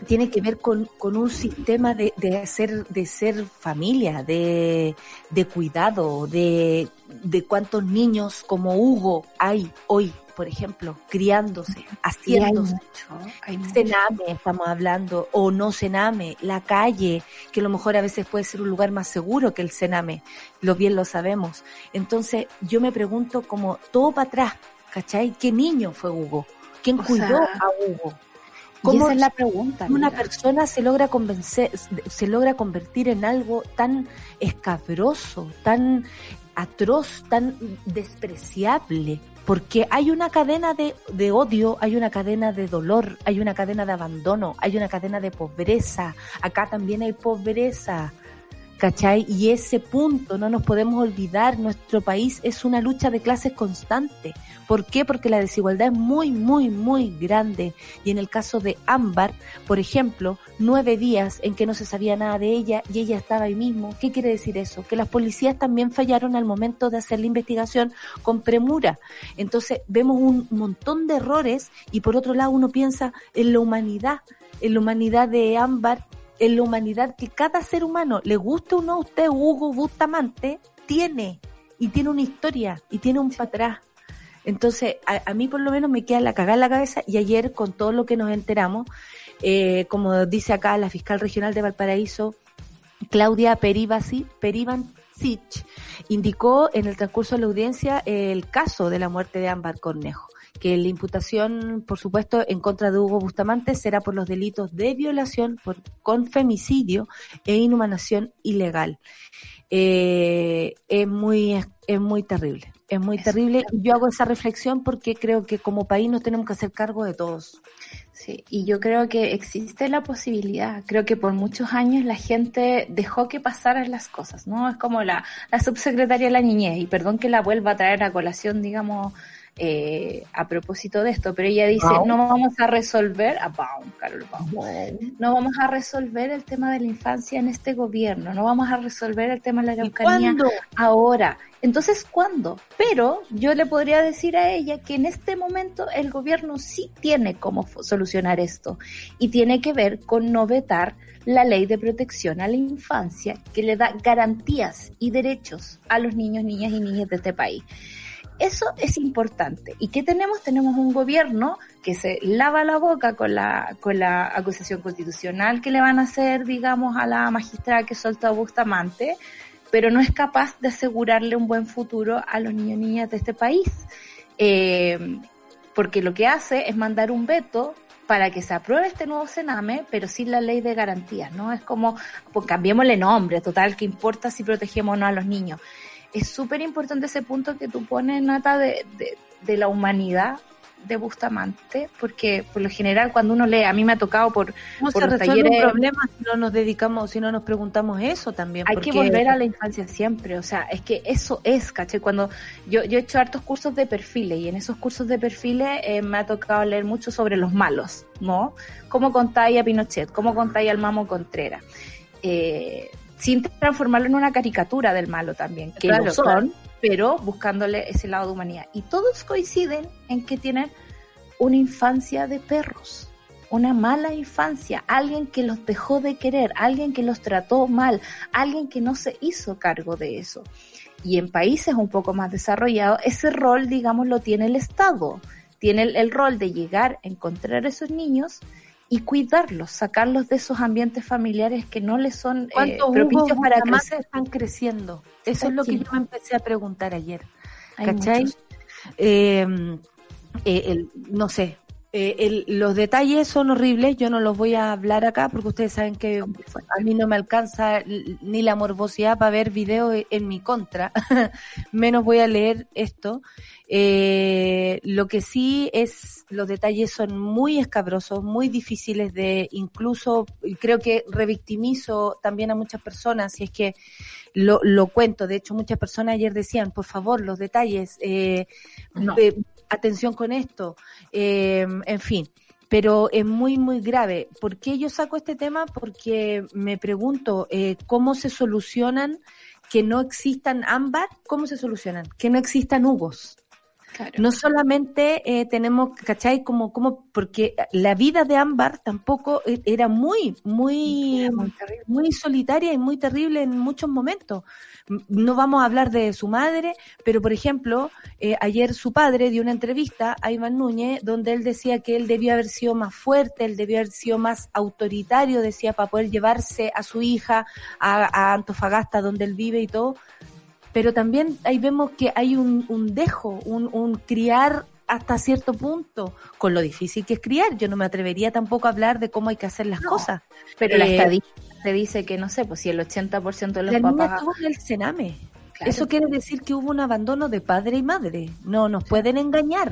tiene que ver con, con un sistema de, de ser de ser familia de, de cuidado de, de cuántos niños como Hugo hay hoy por ejemplo criándose hay haciéndose mucho, hay mucho. Sename estamos hablando, o no Sename, la calle, que a lo mejor a veces puede ser un lugar más seguro que el Sename, lo bien lo sabemos. Entonces yo me pregunto como todo para atrás, ¿cachai? ¿Qué niño fue Hugo? ¿Quién O cuidó sea, a Hugo? Y ¿Cómo esa es la pregunta. una persona se logra convencer, se logra convertir en algo tan escabroso, tan atroz, tan despreciable? Porque hay una cadena de, de odio, hay una cadena de dolor, hay una cadena de abandono, hay una cadena de pobreza. Acá también hay pobreza. ¿Cachai? Y ese punto no nos podemos olvidar, nuestro país es una lucha de clases constante. ¿Por qué? Porque la desigualdad es muy, muy, muy grande. Y en el caso de Ámbar, por ejemplo, nueve días en que no se sabía nada de ella y ella estaba ahí mismo. ¿Qué quiere decir eso? Que las policías también fallaron al momento de hacer la investigación con premura. Entonces vemos un montón de errores y por otro lado uno piensa en la humanidad, en la humanidad de Ámbar, en la humanidad que cada ser humano, le guste o no a usted, Hugo Bustamante, tiene y tiene una historia y tiene un para atrás. Entonces, a, a mí por lo menos me queda la cagada en la cabeza y ayer con todo lo que nos enteramos, eh, como dice acá la fiscal regional de Valparaíso, Claudia Perivasi, Perivancic, indicó en el transcurso de la audiencia el caso de la muerte de Ámbar Cornejo, que la imputación, por supuesto, en contra de Hugo Bustamante será por los delitos de violación, por, con femicidio e inhumanación ilegal. Eh, es muy, es muy terrible, es muy terrible. Yo hago esa reflexión porque creo que como país nos tenemos que hacer cargo de todos. Sí, y yo creo que existe la posibilidad. Creo que por muchos años la gente dejó que pasaran las cosas, ¿no? Es como la, la subsecretaria de la niñez, y perdón que la vuelva a traer a colación, digamos, eh, a propósito de esto, pero ella dice, Baum. no vamos a resolver, a Baum, Carol Baum, no vamos a resolver el tema de la infancia en este gobierno, no vamos a resolver el tema de la ¿Y Araucanía ahora. Entonces, ¿cuándo? Pero yo le podría decir a ella que en este momento el gobierno sí tiene cómo solucionar esto y tiene que ver con no vetar la ley de protección a la infancia que le da garantías y derechos a los niños, niñas y niñas de este país. Eso es importante. ¿Y qué tenemos? Tenemos un gobierno que se lava la boca con la, con la acusación constitucional que le van a hacer, digamos, a la magistrada que soltó a Bustamante, pero no es capaz de asegurarle un buen futuro a los niños y niñas de este país. Eh, porque lo que hace es mandar un veto para que se apruebe este nuevo Sename, pero sin la ley de garantías, ¿no? Es como, pues cambiémosle nombre, total, ¿qué importa si protegemos o no a los niños? Es súper importante ese punto que tú pones, Nata, de, de, de la humanidad de Bustamante, porque por lo general cuando uno lee, a mí me ha tocado por, ¿Cómo por se los resuelve talleres- un problema si no nos dedicamos, si no nos preguntamos eso también? Hay porque- que volver a la infancia siempre, o sea, es que eso es, ¿caché? Cuando yo, yo he hecho hartos cursos de perfiles y en esos cursos de perfiles eh, me ha tocado leer mucho sobre los malos, ¿no? Cómo contáis a Pinochet, cómo contáis al Mamo Contreras. Eh, sin transformarlo en una caricatura del malo también, que Claro, lo son, claro. pero buscándole ese lado de humanidad. Y todos coinciden en que tienen una infancia de perros, una mala infancia, alguien que los dejó de querer, alguien que los trató mal, alguien que no se hizo cargo de eso. Y en países un poco más desarrollados, ese rol, digamos, lo tiene el Estado. Tiene el, el rol de llegar, encontrar a esos niños y cuidarlos, sacarlos de esos ambientes familiares que no les son eh, ¿Cuántos propicios para crecer. están creciendo? Eso es lo que yo me empecé a preguntar ayer. ¿Cachai? muchos. Eh, eh, el- no sé. Eh, el- los detalles son horribles, yo no los voy a hablar acá porque ustedes saben que a mí no me alcanza ni la morbosidad para ver videos en mi contra, menos voy a leer esto. Eh, lo que sí es, los detalles son muy escabrosos, muy difíciles de incluso, creo que revictimizo también a muchas personas, si es que lo, lo cuento. De hecho, muchas personas ayer decían, por favor, los detalles, eh, No. eh, atención con esto, eh, en fin. Pero es muy, muy grave. ¿Por qué yo saco este tema? Porque me pregunto eh, cómo se solucionan que no existan ámbar, ¿cómo se solucionan? Que no existan hugos. Claro. No solamente eh, tenemos, ¿cachai? Como, como, porque la vida de Ámbar tampoco eh, era muy, muy, Muy solitaria y muy terrible en muchos momentos. No vamos a hablar de su madre, pero por ejemplo, eh, ayer su padre dio una entrevista a Iván Núñez donde él decía que él debió haber sido más fuerte, él debió haber sido más autoritario, decía, para poder llevarse a su hija a, a Antofagasta donde él vive y todo. Pero también ahí vemos que hay un, un dejo, un, un criar hasta cierto punto, con lo difícil que es criar. Yo no me atrevería tampoco a hablar de cómo hay que hacer las No. cosas. Pero la Eh, estadística te dice que, no sé, pues si el 80% de los La niña papás... estuvo en el cename. Claro. Eso quiere decir que hubo un abandono de padre y madre. No nos pueden engañar.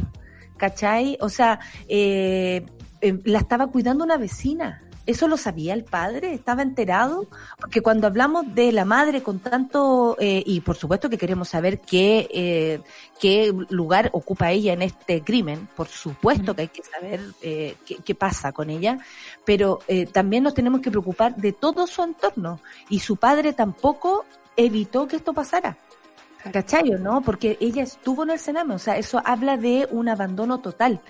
¿Cachai? O sea, eh, eh, la estaba cuidando una vecina. ¿Eso lo sabía el padre? ¿Estaba enterado? Porque cuando hablamos de la madre con tanto, eh, y por supuesto que queremos saber qué, eh, qué lugar ocupa ella en este crimen, por supuesto que hay que saber eh, qué, qué pasa con ella, pero eh, también nos tenemos que preocupar de todo su entorno. Y su padre tampoco evitó que esto pasara. ¿Cachai o no? Porque ella estuvo en el Sename, o sea, eso habla de un abandono total.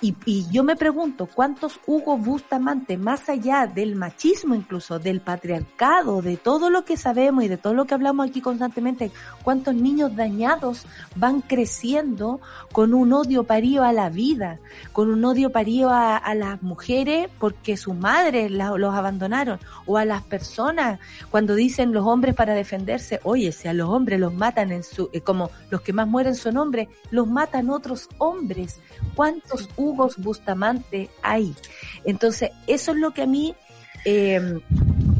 Y, y yo me pregunto, ¿cuántos Hugo Bustamante, más allá del machismo incluso, del patriarcado, de todo lo que sabemos y de todo lo que hablamos aquí constantemente, cuántos niños dañados van creciendo con un odio parío a la vida, con un odio parío a, a las mujeres porque sus madres los abandonaron, o a las personas cuando dicen los hombres para defenderse, oye, si a los hombres los matan en su, eh, como los que más mueren son hombres, los matan otros hombres. ¿Cuántos Hugos Bustamante hay? Entonces, eso es lo que a mí, eh,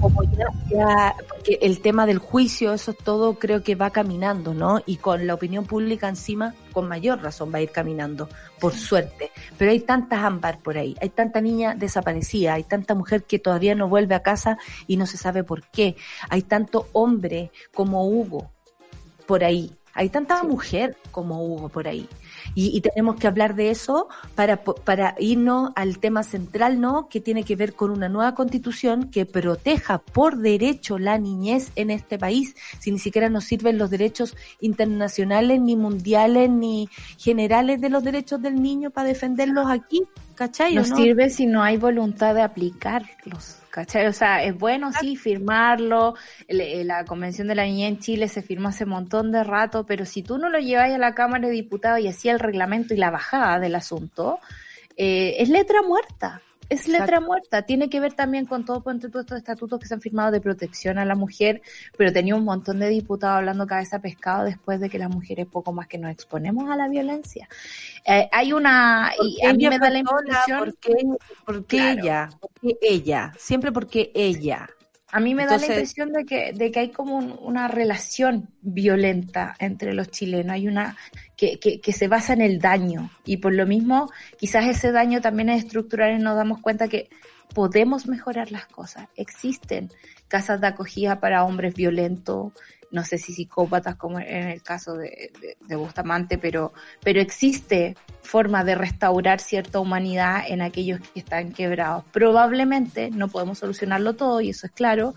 como ya, ya- porque el tema del juicio, eso es todo, creo que va caminando, ¿no? Y con la opinión pública encima, con mayor razón va a ir caminando, por suerte. Pero hay tantas ámbar por ahí, hay tanta niña desaparecida, hay tanta mujer que todavía no vuelve a casa y no se sabe por qué. Hay tanto hombre como Hugo por ahí. Hay tanta mujer como Hugo por ahí. Y, y tenemos que hablar de eso para, para irnos al tema central, ¿no? Que tiene que ver con una nueva constitución que proteja por derecho la niñez en este país, si ni siquiera nos sirven los derechos internacionales, ni mundiales, ni generales de los derechos del niño para defenderlos aquí, ¿cachai? no no? sirve si no hay voluntad de aplicarlos. ¿Cachai? O sea, es bueno sí firmarlo. Eh, la Convención de la Niñez en Chile se firmó hace un montón de rato, pero si tú no lo llevas a la Cámara de Diputados y así el reglamento y la bajada del asunto, eh, es letra muerta. Es letra muerta. Tiene que ver también con todo ponte tú, estos estatutos que se han firmado de protección a la mujer, pero tenía un montón de diputados hablando cabeza a pescado después de que las mujeres poco más que nos exponemos a la violencia. Eh, hay una, y a mí me da la impresión, ¿Por qué, por qué Claro. ella? ¿Por qué ella? Siempre porque ella. A mí me da la impresión de que, de que hay como un- una relación violenta entre los chilenos, hay una que, que, que se basa en el daño y por lo mismo quizás ese daño también es estructural y nos damos cuenta que podemos mejorar las cosas. Existen casas de acogida para hombres violentos, no sé si psicópatas como en el caso de, de, de Bustamante, pero, pero existe forma de restaurar cierta humanidad en aquellos que están quebrados. Probablemente no podemos solucionarlo todo y eso es claro.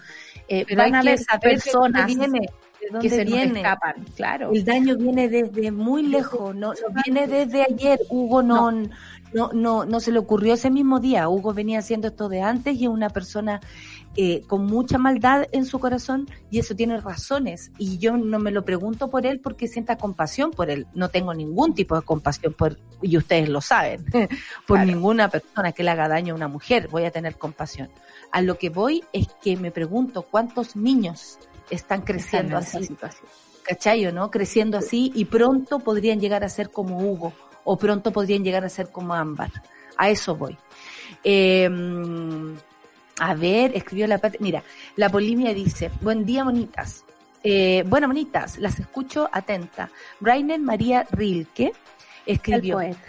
Eh, Pero van a haber saber de dónde personas. viene. ¿De que se nos escapan, claro. El daño viene desde muy lejos, no, no viene desde ayer. Hugo no, no. No, no, se le ocurrió ese mismo día. Hugo venía haciendo esto de antes y es una persona eh, con mucha maldad en su corazón y eso tiene razones. Y yo no me lo pregunto por él porque sienta compasión por él. No tengo ningún tipo de compasión por, y ustedes lo saben, por Claro. ninguna persona que le haga daño a una mujer voy a tener compasión. A lo que voy es que me pregunto cuántos niños están creciendo Están así. situación. ¿cachai o no? Creciendo así y pronto podrían llegar a ser como Hugo o pronto podrían llegar a ser como Ámbar. A eso voy. Eh, a ver, escribió la Pat- Mira, la Polimia dice, buen día, monitas. Eh, bueno, monitas, las escucho atenta. Rainer María Rilke El escribió, poeta.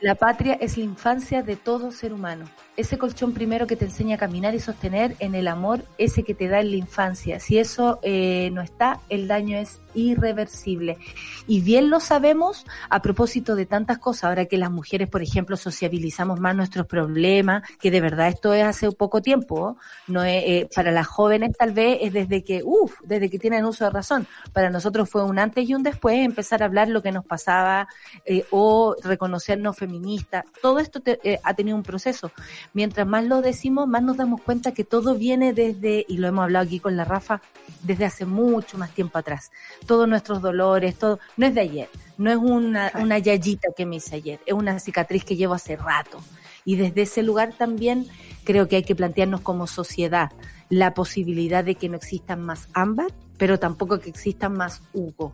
la patria es la infancia de todo ser humano. Ese colchón primero que te enseña a caminar y sostener en el amor, ese que te da en la infancia. Si eso eh, no está, el daño es irreversible. Y bien lo sabemos a propósito de tantas cosas. Ahora que las mujeres, por ejemplo, sociabilizamos más nuestros problemas, que de verdad esto es hace poco tiempo. No es, eh, para las jóvenes tal vez es desde que, uff, desde que tienen uso de razón. Para nosotros fue un antes y un después empezar a hablar lo que nos pasaba eh, o reconocernos feministas. Todo esto te- eh, ha tenido un proceso. Mientras más lo decimos, más nos damos cuenta que todo viene desde, y lo hemos hablado aquí con la Rafa, desde hace mucho más tiempo atrás. Todos nuestros dolores, todo, no es de ayer, no es una, una yayita que me hice ayer, es una cicatriz que llevo hace rato. Y desde ese lugar también creo que hay que plantearnos como sociedad la posibilidad de que no existan más ámbar, pero tampoco que existan más Hugo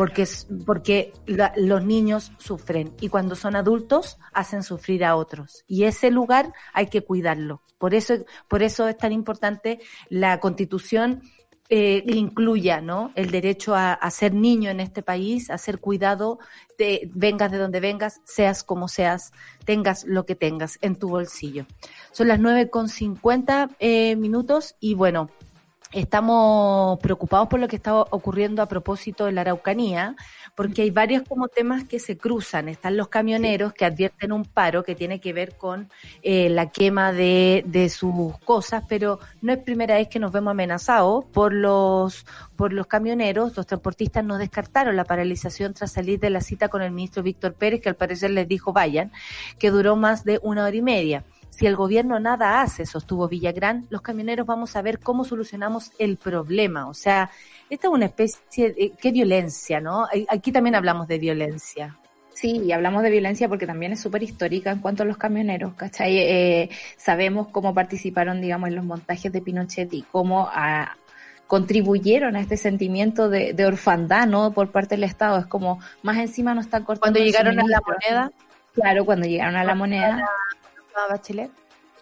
porque porque la- los niños sufren y cuando son adultos hacen sufrir a otros. Y ese lugar hay que cuidarlo. Por eso por eso es tan importante la Constitución eh, incluya no el derecho a, ser niño en este país a ser cuidado de, vengas de donde vengas seas como seas tengas lo que tengas en tu bolsillo. Son las nueve con cincuenta eh, minutos y bueno Estamos preocupados por lo que está ocurriendo a propósito de la Araucanía, porque hay varios como temas que se cruzan. Están los camioneros que advierten un paro que tiene que ver con eh, la quema de, de sus cosas, pero no es primera vez que nos vemos amenazados por los por los camioneros. Los transportistas no descartaron la paralización tras salir de la cita con el ministro Víctor Pérez, que al parecer les dijo vayan, que duró más de una hora y media. Si el gobierno nada hace, sostuvo Villagrán, los camioneros vamos a ver cómo solucionamos el problema. O sea, esta es una especie de... ¿Qué violencia, no? Aquí también hablamos de violencia. Sí, y hablamos de violencia porque también es súper histórica en cuanto a los camioneros, ¿cachai? Eh, sabemos cómo participaron, digamos, en los montajes de Pinochet y cómo a, contribuyeron a este sentimiento de, de, orfandad, ¿no? Por parte del Estado. Es como, más encima no están cortando. Cuando llegaron a la moneda. Claro, cuando llegaron a la moneda. Bachelet.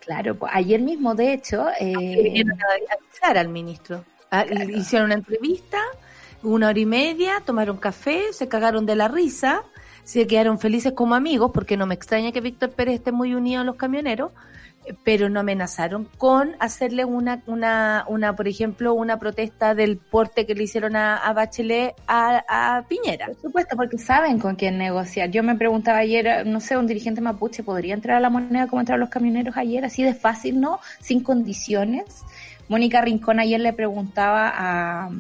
Claro, pues ayer mismo, de hecho. Eh, vinieron a al ministro. Claro. Hicieron una entrevista, una hora y media, tomaron café, se cagaron de la risa, se quedaron felices como amigos, porque no me extraña que Víctor Pérez esté muy unido a los camioneros, pero no amenazaron con hacerle una, una, una, por ejemplo, una protesta del porte que le hicieron a, a Bachelet a, a, Piñera. Por supuesto, porque saben con quién negociar. Yo me preguntaba ayer, no sé, un dirigente mapuche podría entrar a la moneda como entraron los camioneros ayer, así de fácil, ¿no? Sin condiciones. Mónica Rincón ayer le preguntaba a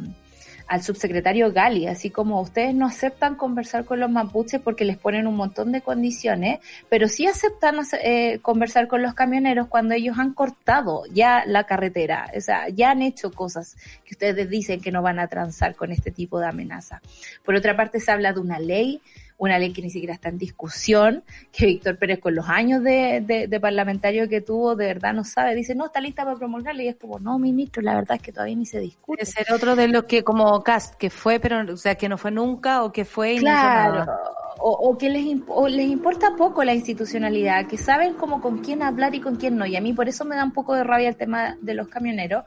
al subsecretario Gali, así como ustedes no aceptan conversar con los mapuches porque les ponen un montón de condiciones, pero sí aceptan eh, conversar con los camioneros cuando ellos han cortado ya la carretera, o sea, ya han hecho cosas que ustedes dicen que no van a transar con este tipo de amenaza. Por otra parte, se habla de una ley una ley que ni siquiera está en discusión, que Víctor Pérez con los años de, de, de, parlamentario que tuvo, de verdad no sabe, dice, no, está lista para promulgarla, y es como, no, ministro, la verdad es que todavía ni se discute. Es ser otro de los que, como Cast, que fue, pero, o sea, que no fue nunca, o que fue y claro. O, o, que les, o les importa poco la institucionalidad, que saben como con quién hablar y con quién no, y a mí por eso me da un poco de rabia el tema de los camioneros,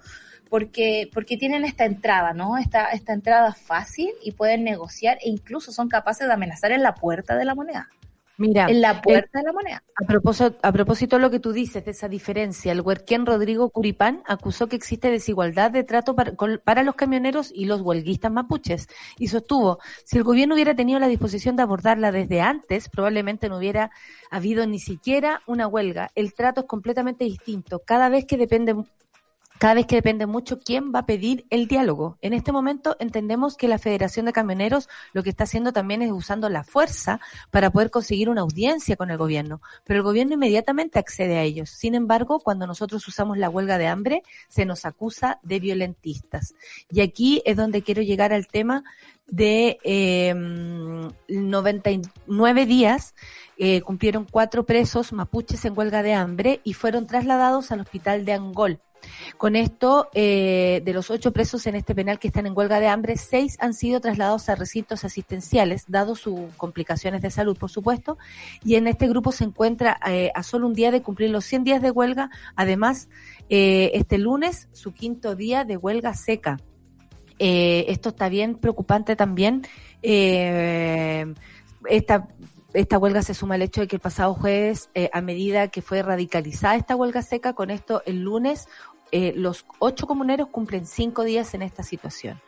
porque, porque tienen esta entrada, ¿no? Esta, esta entrada fácil y pueden negociar e incluso son capaces de amenazar en la puerta de la moneda. Mira, en la puerta el, de la moneda. A propósito, a propósito de lo que tú dices, de esa diferencia, el huerquén Rodrigo Curipán acusó que existe desigualdad de trato para, para, los camioneros y los huelguistas mapuches y sostuvo, si el gobierno hubiera tenido la disposición de abordarla desde antes, probablemente no hubiera habido ni siquiera una huelga. El trato es completamente distinto. Cada vez que depende cada vez que depende mucho quién va a pedir el diálogo. En este momento entendemos que la Federación de Camioneros lo que está haciendo también es usando la fuerza para poder conseguir una audiencia con el gobierno, pero el gobierno inmediatamente accede a ellos. Sin embargo, cuando nosotros usamos la huelga de hambre, se nos acusa de violentistas. Y aquí es donde quiero llegar al tema de eh, 99 días cumplieron cuatro presos mapuches en huelga de hambre y fueron trasladados al hospital de Angol con esto, eh, de los ocho presos en este penal que están en huelga de hambre, seis han sido trasladados a recintos asistenciales, dado sus complicaciones de salud, por supuesto, y en este grupo se encuentra eh, a solo un día de cumplir los 100 días de huelga, además, eh, este lunes, su quinto día de huelga seca. esto está bien preocupante también. esta esta huelga se suma al hecho de que el pasado jueves, a medida que fue radicalizada esta huelga seca, con esto el lunes eh, los ocho comuneros cumplen cinco días en esta situación.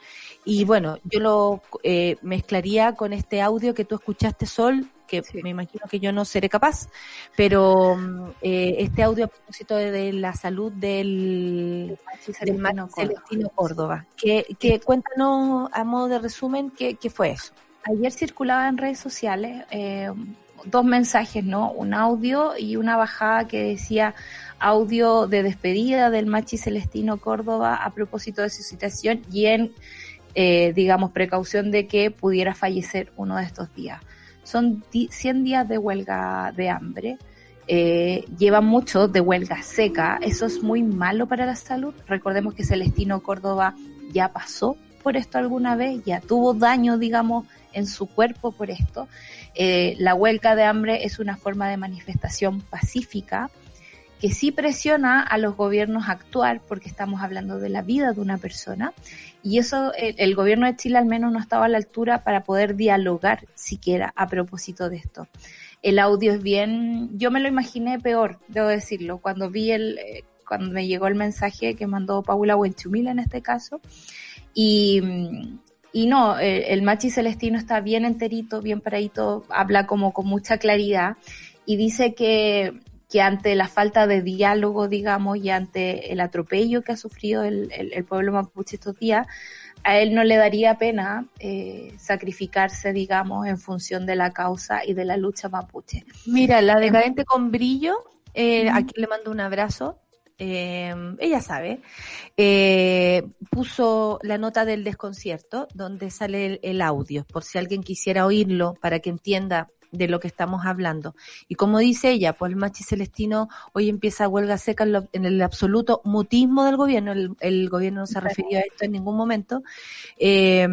Y bueno, yo lo eh, mezclaría con este audio que tú escuchaste, Sol, que me imagino que yo no seré capaz, pero mm, eh, este audio a propósito de, la salud del, del Celestino Córdoba. Que, que cuéntanos a modo de resumen qué, qué fue eso. Ayer circulaba en redes sociales eh, dos mensajes, ¿no? Un audio y una bajada que decía audio de despedida del Machi Celestino Córdoba a propósito de su situación y en, eh, digamos, precaución de que pudiera fallecer uno de estos días. Son 100 días de huelga de hambre. Eh, llevan mucho de huelga seca. Eso es muy malo para la salud. Recordemos que Celestino Córdoba ya pasó por esto alguna vez, ya tuvo daño, digamos, en su cuerpo por esto. Eh, la huelga de hambre es una forma de manifestación pacífica que sí presiona a los gobiernos a actuar porque estamos hablando de la vida de una persona y eso el, gobierno de Chile al menos no estaba a la altura para poder dialogar siquiera a propósito de esto. El audio es bien, yo me lo imaginé peor, debo decirlo, cuando vi el, eh, cuando me llegó el mensaje que mandó Paula Huenchumila en este caso y, y no, el, el Machi Celestino está bien enterito, bien paradito, habla como con mucha claridad y dice que que ante la falta de diálogo, digamos, y ante el atropello que ha sufrido el, pueblo mapuche estos días, a él no le daría pena eh, sacrificarse, digamos, en función de la causa y de la lucha mapuche. Mira, la decadente con brillo, eh, aquí le mando un abrazo. Eh, ella sabe, puso la nota del desconcierto donde sale el audio, por si alguien quisiera oírlo para que entienda de lo que estamos hablando. Y como dice ella, pues el Machi Celestino hoy empieza huelga seca en, el absoluto mutismo del gobierno, el, gobierno no se ha referido a esto en ningún momento. Eh,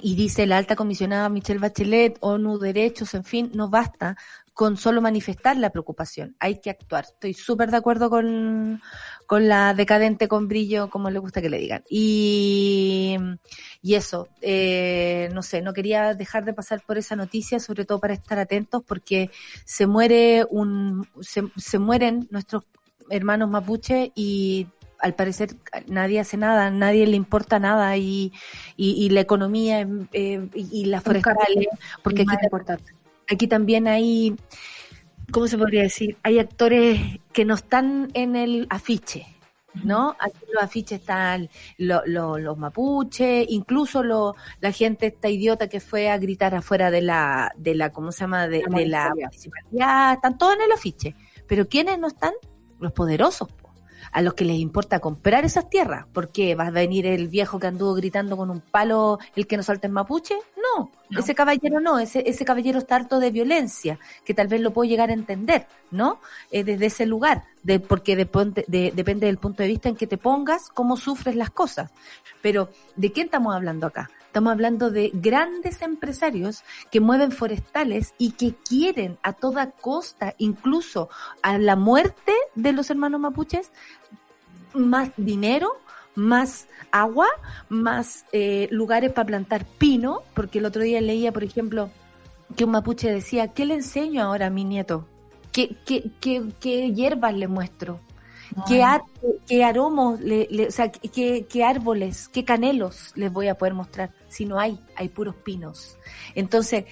y dice la alta comisionada Michelle Bachelet, ONU Derechos, en fin, no basta con solo manifestar la preocupación, hay que actuar. Estoy súper de acuerdo con, con la decadente con brillo, como le gusta que le digan. Y, y eso, eh, no sé, no quería dejar de pasar por esa noticia, sobre todo para estar atentos, porque se muere un, se, se mueren nuestros hermanos mapuche y al parecer nadie hace nada, nadie le importa nada y, y, la economía eh, y, la forestales, porque aquí, aquí también hay, ¿cómo se podría decir? Hay actores que no están en el afiche. ¿no? Aquí los afiches están los mapuches, incluso lo, la gente esta idiota que fue a gritar afuera de la, de la ¿cómo se llama? De de la municipalidad, están todos en el afiche. Pero ¿quiénes no están? Los poderosos a los que les importa comprar esas tierras. porque ¿Va a venir el viejo que anduvo gritando con un palo el que no salta en mapuche? No, ese caballero no, ese, ese caballero está harto de violencia, que tal vez lo puedo llegar a entender, ¿no? Eh, desde ese lugar, de, porque de, depende del punto de vista en que te pongas, cómo sufres las cosas. Pero, ¿de quién estamos hablando acá? Estamos hablando de grandes empresarios que mueven forestales y que quieren a toda costa, incluso a la muerte de los hermanos mapuches, más dinero, más agua, más eh, lugares para plantar pino, porque el otro día leía, por ejemplo, que un mapuche decía, ¿qué le enseño ahora a mi nieto? ¿Qué, qué, qué, qué hierbas le muestro? ¿Qué, qué aromos, le, o sea, qué, qué, árboles, qué canelos les voy a poder mostrar? Si no hay, hay puros pinos. Entonces,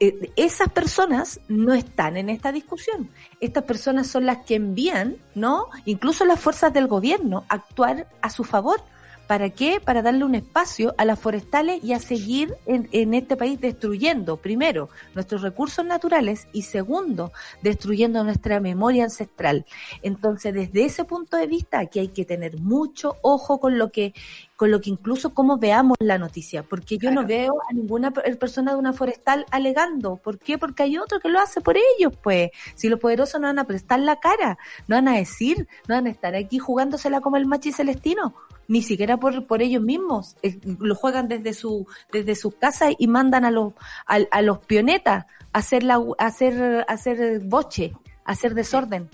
eh, esas personas no están en esta discusión. Estas personas son las que envían, ¿no? Incluso las fuerzas del gobierno a actuar a su favor. ¿Para qué? Para darle un espacio a las forestales y a seguir en, en, este país destruyendo, primero, nuestros recursos naturales y segundo, destruyendo nuestra memoria ancestral. Entonces, desde ese punto de vista, aquí hay que tener mucho ojo con lo que con lo que incluso cómo veamos la noticia, porque yo claro. no veo a ninguna persona de una forestal alegando. ¿Por qué? Porque hay otro que lo hace por ellos, pues. Si los poderosos no van a prestar la cara, no van a decir, no van a estar aquí jugándosela como el machi celestino ni siquiera por, por ellos mismos, eh, lo juegan desde su, desde sus casas y mandan a los, a, a los pionetas a hacer la, a hacer, a hacer boche, a hacer desorden.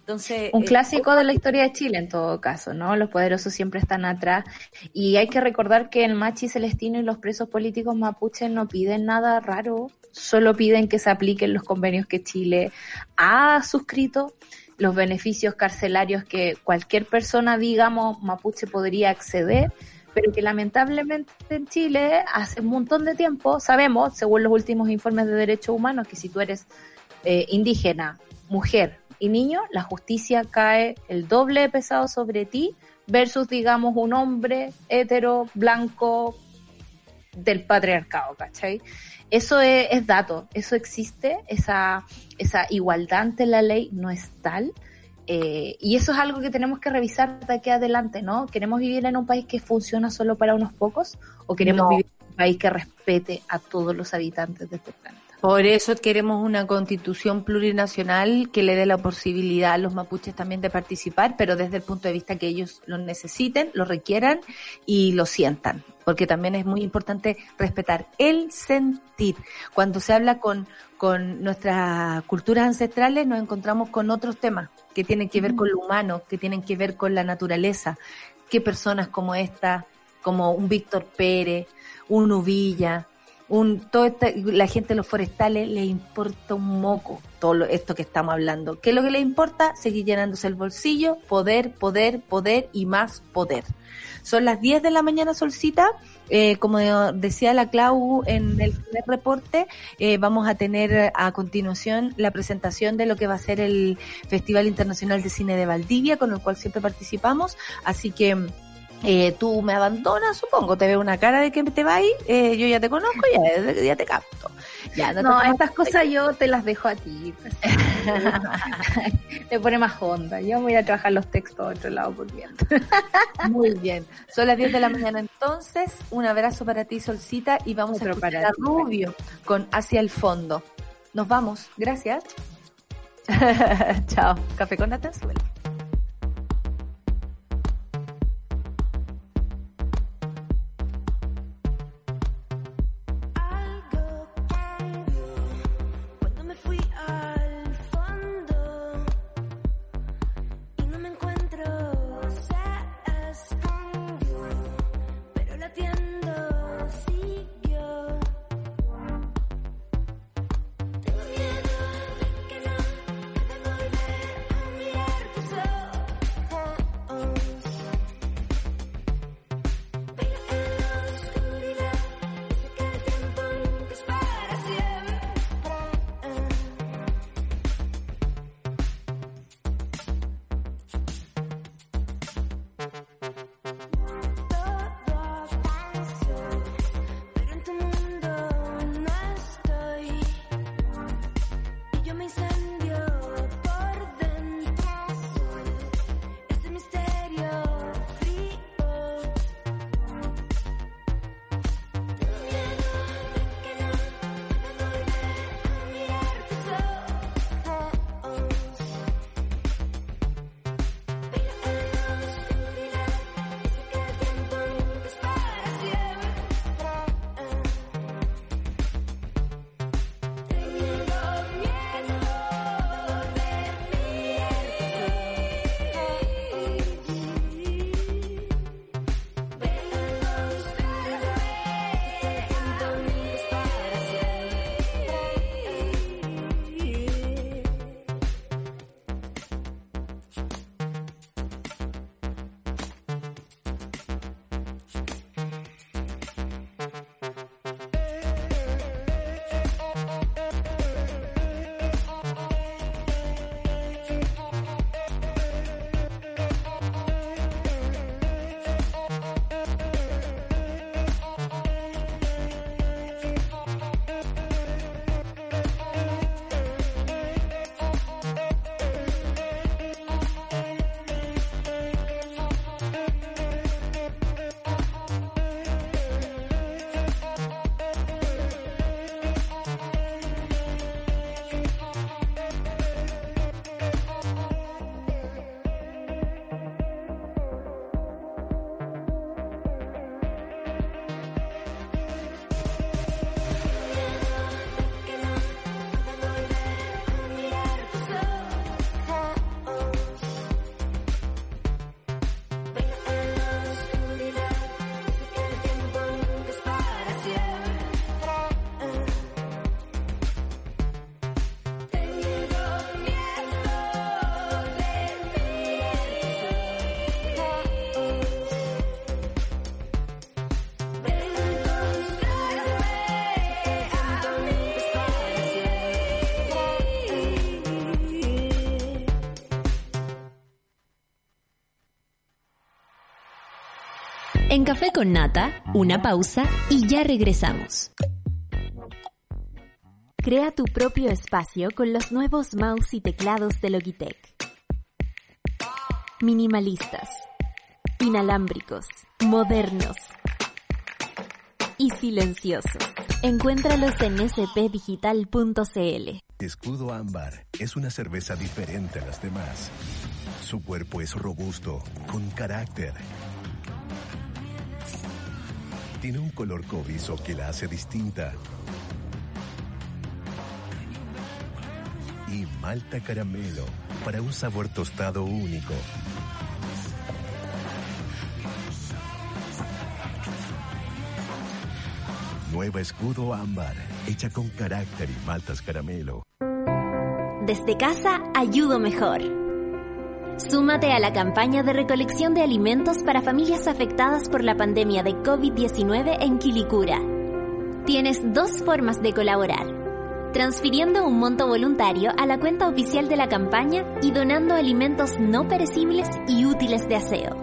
Entonces, un clásico eh, de la historia de Chile en todo caso, ¿no? Los poderosos siempre están atrás y hay que recordar que el Machi Celestino y los presos políticos mapuches no piden nada raro, solo piden que se apliquen los convenios que Chile ha suscrito los beneficios carcelarios que cualquier persona, digamos, mapuche podría acceder, pero que lamentablemente en Chile hace un montón de tiempo sabemos, según los últimos informes de derechos humanos, que si tú eres eh, indígena, mujer y niño, la justicia cae el doble pesado sobre ti versus, digamos, un hombre hetero, blanco, del patriarcado, ¿cachai? Eso es, es, dato, eso existe, esa, esa igualdad ante la ley no es tal. Eh, y eso es algo que tenemos que revisar de aquí adelante, ¿no? ¿Queremos vivir en un país que funciona solo para unos pocos o queremos no. vivir en un país que respete a todos los habitantes de este planeta? Por eso queremos una constitución plurinacional que le dé la posibilidad a los mapuches también de participar, pero desde el punto de vista que ellos lo necesiten, lo requieran y lo sientan. Porque también es muy importante respetar el sentir. Cuando se habla con, con nuestras culturas ancestrales, nos encontramos con otros temas que tienen que ver con lo humano, que tienen que ver con la naturaleza. Que personas como esta, como un Víctor Pérez, un Uvilla, un, todo esta, la gente de los forestales le importa un moco todo lo, esto que estamos hablando. ¿Qué es lo que le importa? Seguir llenándose el bolsillo, poder, poder, poder y más poder. Son las 10 de la mañana, Solcita. Eh, como decía la Clau en el primer reporte, eh, vamos a tener a continuación la presentación de lo que va a ser el Festival Internacional de Cine de Valdivia, con el cual siempre participamos. Así que eh, tú me abandonas, supongo, te veo una cara de que te va ahí, eh, yo ya te conozco, ya, ya te capto. Ya, no, estas cosas yo te las dejo a ti. Pues. te pone más onda. Yo voy a trabajar los textos a otro lado por bien. Muy bien. Son las 10 de la mañana entonces. Un abrazo para ti, Solcita, y vamos Otro a para a Rubio con Hacia el Fondo. Nos vamos. Gracias. Chao. Café con Natanzuela. En Café con Nata, una pausa y ya regresamos. Crea tu propio espacio con los nuevos mouse y teclados de Logitech. Minimalistas, inalámbricos, modernos y silenciosos. Encuéntralos en spdigital.cl. Escudo Ámbar es una cerveza diferente a las demás. Su cuerpo es robusto, con carácter. Tiene un color cobizo que la hace distinta. Y malta caramelo para un sabor tostado único. Nueva Escudo Ámbar, hecha con carácter y maltas caramelo. Desde casa ayudo mejor. Súmate a la campaña de recolección de alimentos para familias afectadas por la pandemia de COVID-19 en Quilicura. Tienes dos formas de colaborar. Transfiriendo un monto voluntario a la cuenta oficial de la campaña y donando alimentos no perecibles y útiles de aseo.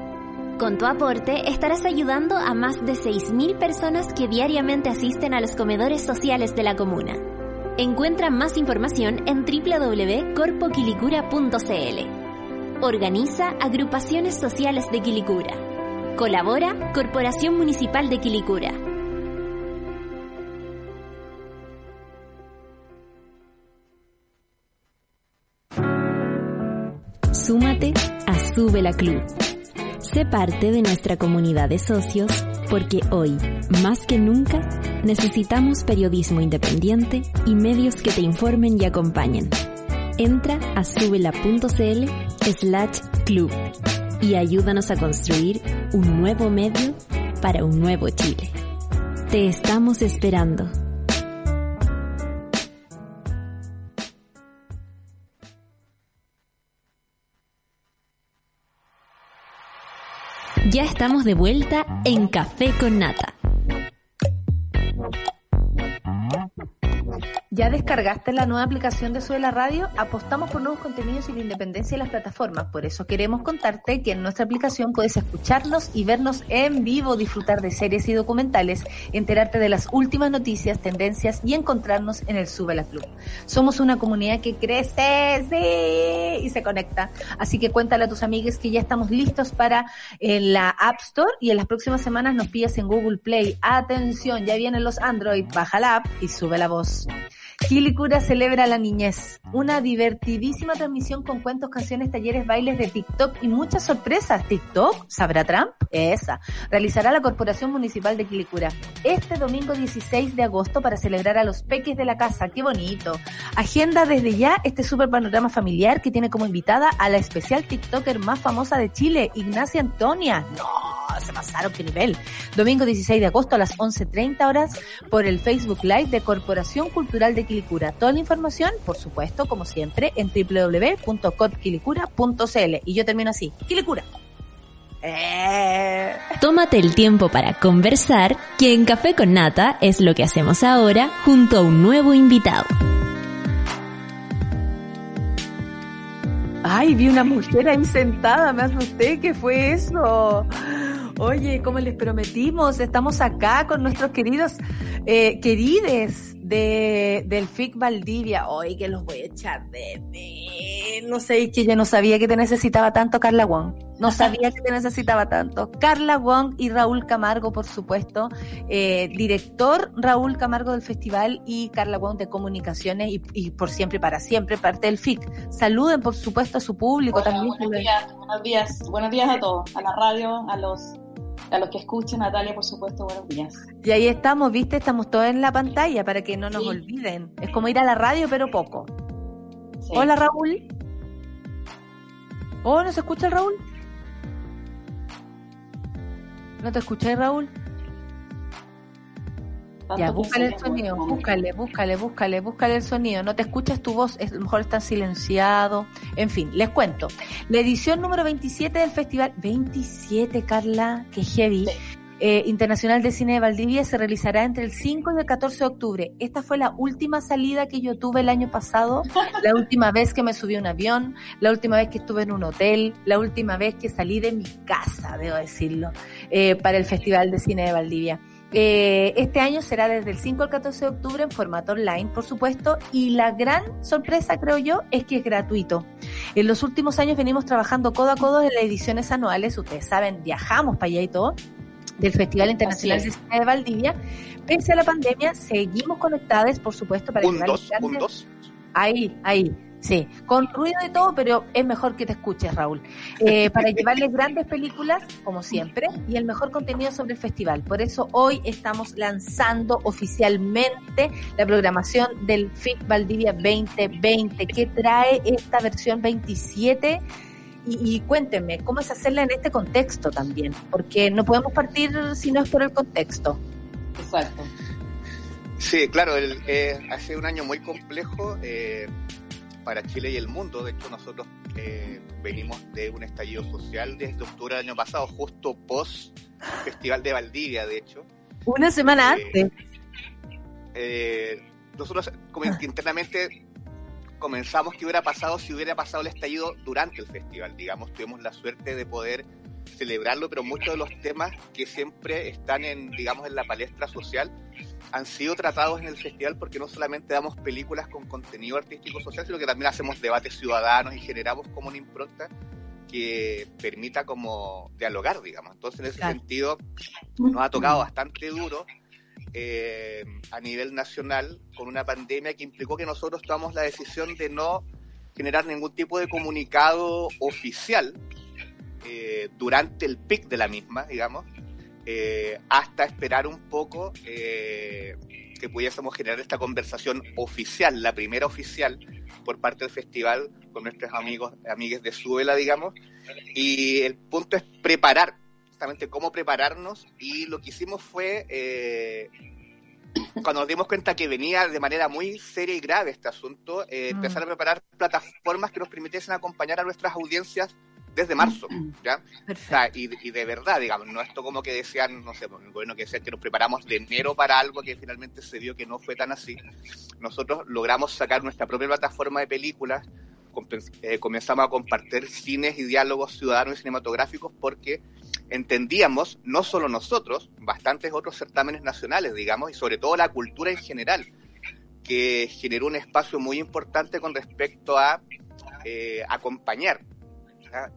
Con tu aporte estarás ayudando a más de 6.000 personas que diariamente asisten a los comedores sociales de la comuna. Encuentra más información en www.corpoquilicura.cl. Organiza Agrupaciones Sociales de Quilicura. Colabora Corporación Municipal de Quilicura. Súmate a Sube la Club. Sé parte de nuestra comunidad de socios porque hoy, más que nunca, necesitamos periodismo independiente y medios que te informen y acompañen. Entra a subela.cl slash club y ayúdanos a construir un nuevo medio para un nuevo Chile. Te estamos esperando. Ya estamos de vuelta en Café con Nata. ¿Ya descargaste la nueva aplicación de Sube la Radio? Apostamos por nuevos contenidos y la independencia de las plataformas. Por eso queremos contarte que en nuestra aplicación puedes escucharnos y vernos en vivo, disfrutar de series y documentales, enterarte de las últimas noticias, tendencias y encontrarnos en el Sube la Club. Somos una comunidad que crece, sí, y se conecta. Así que cuéntale a tus amigues que ya estamos listos para en la App Store y en las próximas semanas nos pillas en Google Play. Atención, ya vienen los Android, baja la app y sube la voz. Quilicura celebra la niñez. Una divertidísima transmisión con cuentos, canciones, talleres, bailes de TikTok y muchas sorpresas. ¿TikTok? ¿Sabrá Trump? Esa. Realizará la Corporación Municipal de Quilicura este domingo 16 de agosto para celebrar a los peques de la casa. ¡Qué bonito! Agenda desde ya este super panorama familiar que tiene como invitada a la especial TikToker más famosa de Chile, Ignacia Antonia. ¡No! Se pasaron, qué nivel. Domingo 16 de agosto a las 11.30 horas por el Facebook Live de Corporación Cultural de Quilicura. Toda la información, por supuesto, como siempre, en www.cotquilicura.cl. Y yo termino así. Quilicura. Eh. Tómate el tiempo para conversar, que en Café con Nata es lo que hacemos ahora junto a un nuevo invitado. Ay, vi una mujer ahí sentada, me asusté, ¿qué fue eso? Oye, como les prometimos, estamos acá con nuestros queridos, eh, querides de, del FIC Valdivia. Hoy que los voy a echar de No sé, que yo no sabía que te necesitaba tanto, Carla Wong. No sabía que te necesitaba tanto. Carla Wong y Raúl Camargo, por supuesto. Eh, director Raúl Camargo del festival y Carla Wong de comunicaciones y, y por siempre y para siempre parte del FIC. Saluden, por supuesto, a su público Hola, también. Buenos días, buenos días, buenos días a todos, a la radio, a los, a los que escuchen, Natalia, por supuesto, buenos días. Y ahí estamos, viste, estamos todos en la pantalla para que no nos Sí. olviden. Es como ir a la radio, pero poco. Sí. Hola, Raúl. Oh, ¿no se escucha el Raúl? ¿No te escucháis, Raúl? Tanto Ya, que búscale el sonido, búscale, búscale, búscale, búscale el sonido. No te escuchas tu voz, es, a lo mejor está silenciado. En fin, les cuento. La edición número 27 del festival, 27, Carla, que heavy. Sí. eh, Internacional de Cine de Valdivia se realizará entre el 5 y el 14 de octubre. Esta fue la última salida que yo tuve el año pasado, la última vez que me subí a un avión, la última vez que estuve en un hotel, la última vez que salí de mi casa, debo decirlo. eh, para el Festival de Cine de Valdivia. Eh, este año será desde el 5 al 14 de octubre en formato online, por supuesto, y la gran sorpresa, creo yo, es que es gratuito. En los últimos años venimos trabajando codo a codo en las ediciones anuales, ustedes saben, viajamos para allá y todo, del Festival Internacional de Cine de Valdivia. Pese a la pandemia, seguimos conectadas, por supuesto, para Un dos, grandes- un dos. Ahí, ahí, sí, con ruido y todo, pero es mejor que te escuches, Raúl. Eh, para llevarles grandes películas, como siempre, y el mejor contenido sobre el festival. Por eso hoy estamos lanzando oficialmente la programación del FIC Valdivia 2020, que trae esta versión 27. Y, y cuéntenme, ¿cómo es hacerla en este contexto también? Porque no podemos partir si no es por el contexto. Exacto. Sí, claro, el, eh, ha sido un año muy complejo eh, para Chile y el mundo. De hecho, nosotros eh, venimos de un estallido social desde octubre del año pasado, justo post Festival de Valdivia, de hecho. Una semana Eh, antes. Eh, nosotros como que internamente comenzamos que hubiera pasado si hubiera pasado el estallido durante el festival, digamos, tuvimos la suerte de poder celebrarlo, pero muchos de los temas que siempre están en, digamos, en la palestra social han sido tratados en el festival porque no solamente damos películas con contenido artístico social, sino que también hacemos debates ciudadanos y generamos como una impronta que permita como dialogar, digamos. Entonces, en ese Claro. sentido, nos ha tocado bastante duro eh, a nivel nacional con una pandemia que implicó que nosotros tomamos la decisión de no generar ningún tipo de comunicado oficial eh, durante el pic de la misma, digamos, eh, hasta esperar un poco eh, que pudiésemos generar esta conversación oficial, la primera oficial por parte del festival con nuestros amigos, amigues de Suela, digamos, y el punto es preparar, justamente cómo prepararnos, y lo que hicimos fue, eh, cuando nos dimos cuenta que venía de manera muy seria y grave este asunto, eh, Mm. empezar a preparar plataformas que nos permitiesen acompañar a nuestras audiencias desde marzo, ¿ya? O sea, y, y de verdad, digamos, no esto como que decían, no sé, el gobierno que decía que nos preparamos de enero para algo que finalmente se vio que no fue tan así. Nosotros logramos sacar nuestra propia plataforma de películas, eh, comenzamos a compartir cines y diálogos ciudadanos y cinematográficos porque entendíamos, no solo nosotros, bastantes otros certámenes nacionales, digamos, y sobre todo la cultura en general, que generó un espacio muy importante con respecto a eh, acompañar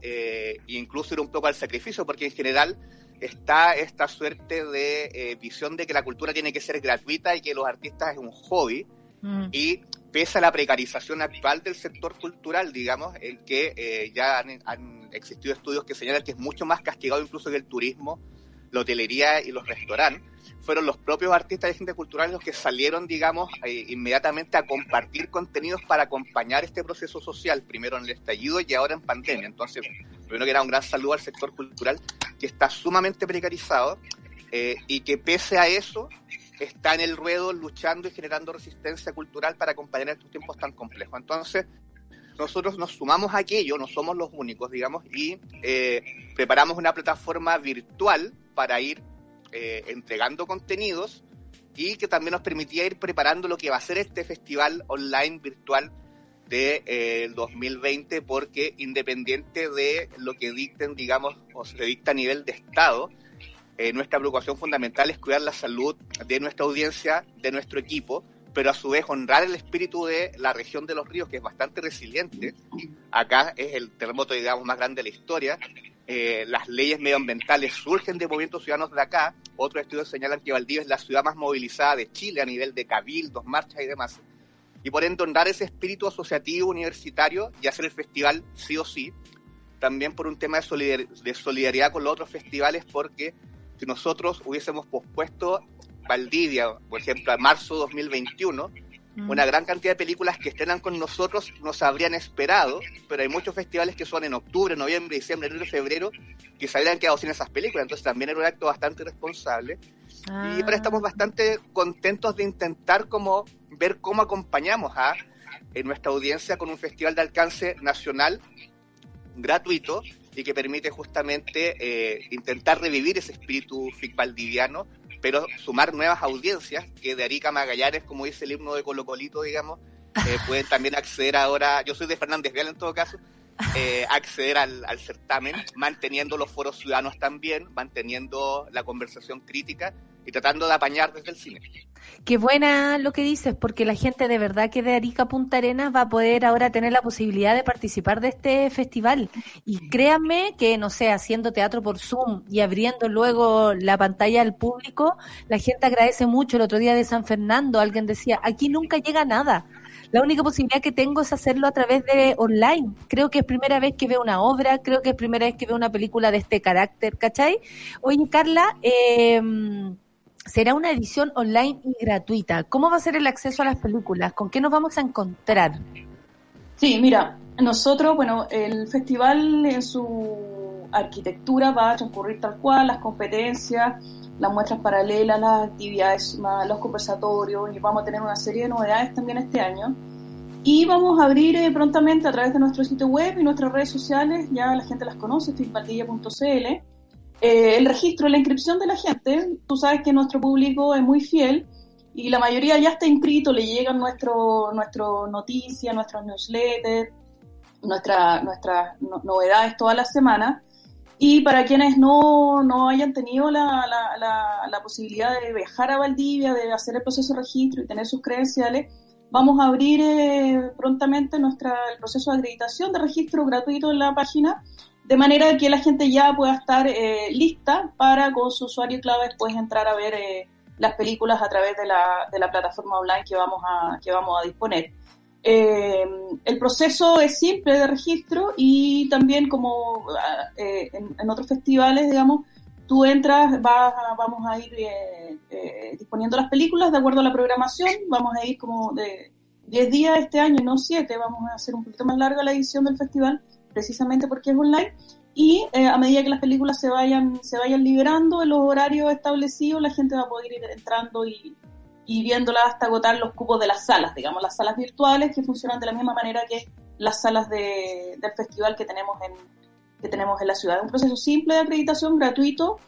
eh, e incluso ir un poco al sacrificio, porque en general está esta suerte de eh, visión de que la cultura tiene que ser gratuita y que los artistas es un hobby, Mm. y pese a la precarización actual del sector cultural, digamos, en que eh, ya han, han existido estudios que señalan que es mucho más castigado incluso que el turismo, la hotelería y los restaurantes, fueron los propios artistas y agentes culturales los que salieron, digamos, eh, inmediatamente a compartir contenidos para acompañar este proceso social, primero en el estallido y ahora en pandemia. Entonces, primero que era un gran saludo al sector cultural que está sumamente precarizado eh, y que pese a eso está en el ruedo luchando y generando resistencia cultural para acompañar estos tiempos tan complejos. Entonces, nosotros nos sumamos a aquello, no somos los únicos, digamos, y eh, preparamos una plataforma virtual para ir eh, entregando contenidos y que también nos permitía ir preparando lo que va a ser este festival online virtual de eh, el 2020 porque independiente de lo que dicten, digamos, o se dicta a nivel de Estado, eh, nuestra preocupación fundamental es cuidar la salud de nuestra audiencia, de nuestro equipo, pero a su vez honrar el espíritu de la región de los ríos, que es bastante resiliente. Acá es el terremoto, digamos, más grande de la historia. Eh, las leyes medioambientales surgen de movimientos ciudadanos de acá. Otros estudios señalan que Valdivia es la ciudad más movilizada de Chile a nivel de cabildos, marchas y demás. Y por ende, honrar ese espíritu asociativo universitario y hacer el festival sí o sí. También por un tema de, solidar- de solidaridad con los otros festivales, porque si nosotros hubiésemos pospuesto Valdivia, por ejemplo, a marzo 2021, Mm. una gran cantidad de películas que estrenan con nosotros nos habrían esperado, pero hay muchos festivales que son en octubre, noviembre, diciembre, enero febrero que se habrían quedado sin esas películas, entonces también era un acto bastante responsable. Ah. Y ahora estamos bastante contentos de intentar como ver cómo acompañamos a en nuestra audiencia con un festival de alcance nacional gratuito y que permite justamente eh, intentar revivir ese espíritu fic valdiviano, pero sumar nuevas audiencias que de Arica Magallanes, como dice el himno de Colo Colito, digamos, eh, pueden también acceder ahora, yo soy de Fernández Vial en todo caso, eh, acceder al, al certamen, manteniendo los foros ciudadanos también, manteniendo la conversación crítica y tratando de apañar desde el cine. Qué buena lo que dices, porque la gente de verdad que de Arica Punta Arenas va a poder ahora tener la posibilidad de participar de este festival. Y créanme que, no sé, haciendo teatro por Zoom y abriendo luego la pantalla al público, la gente agradece mucho. El otro día de San Fernando alguien decía, aquí nunca llega nada. La única posibilidad que tengo es hacerlo a través de online. Creo que es primera vez que veo una obra, creo que es primera vez que veo una película de este carácter, ¿cachai? Oye, Carla, eh, será una edición online y gratuita. ¿Cómo va a ser el acceso a las películas? ¿Con qué nos vamos a encontrar? Sí, mira, nosotros, bueno, el festival en su arquitectura va a transcurrir tal cual, las competencias, las muestras paralelas, las actividades, los conversatorios, y vamos a tener una serie de novedades también este año. Y vamos a abrir eh, prontamente a través de nuestro sitio web y nuestras redes sociales, ya la gente las conoce, filmvaldilla.cl, eh, el registro, la inscripción de la gente. Tú sabes que nuestro público es muy fiel y la mayoría ya está inscrito, le llegan nuestro, nuestro noticias, nuestros newsletters, nuestras nuestras novedades todas las semanas. Y para quienes no, no hayan tenido la, la, la, posibilidad de viajar a Valdivia, de hacer el proceso de registro y tener sus credenciales, vamos a abrir eh, prontamente nuestra, el proceso de acreditación de registro gratuito en la página de manera que la gente ya pueda estar eh, lista para con su usuario clave después entrar a ver eh, las películas a través de la, de la plataforma online que vamos a, que vamos a disponer. Eh, el proceso es simple de registro y también como en, otros festivales, digamos, tú entras, vas, vamos a ir disponiendo las películas de acuerdo a la programación, vamos a ir como de 10 días este año, no 7, vamos a hacer un poquito más larga la edición del festival precisamente porque es online. Y eh, a medida que las películas se vayan, se vayan liberando en los horarios establecidos, la gente va a poder ir entrando y, y viéndolas hasta agotar los cupos de las salas, digamos, las salas virtuales que funcionan de la misma manera que las salas de, del festival que tenemos en, que tenemos en la ciudad. Es un proceso simple de acreditación, gratuito,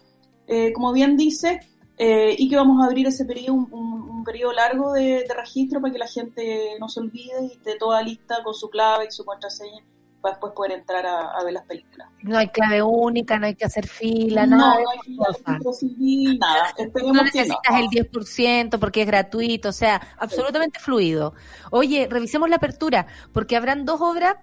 eh, como bien dice, eh, y que vamos a abrir ese periodo, un, un, periodo largo de, de, registro para que la gente no se olvide y esté toda lista con su clave y su contraseña para después poder entrar a, ver las películas. No hay clave única, no hay que hacer fila, nada. No, hay nada. no necesitas el 10% porque es gratuito, o sea, absolutamente fluido. Oye, revisemos la apertura, porque habrán dos obras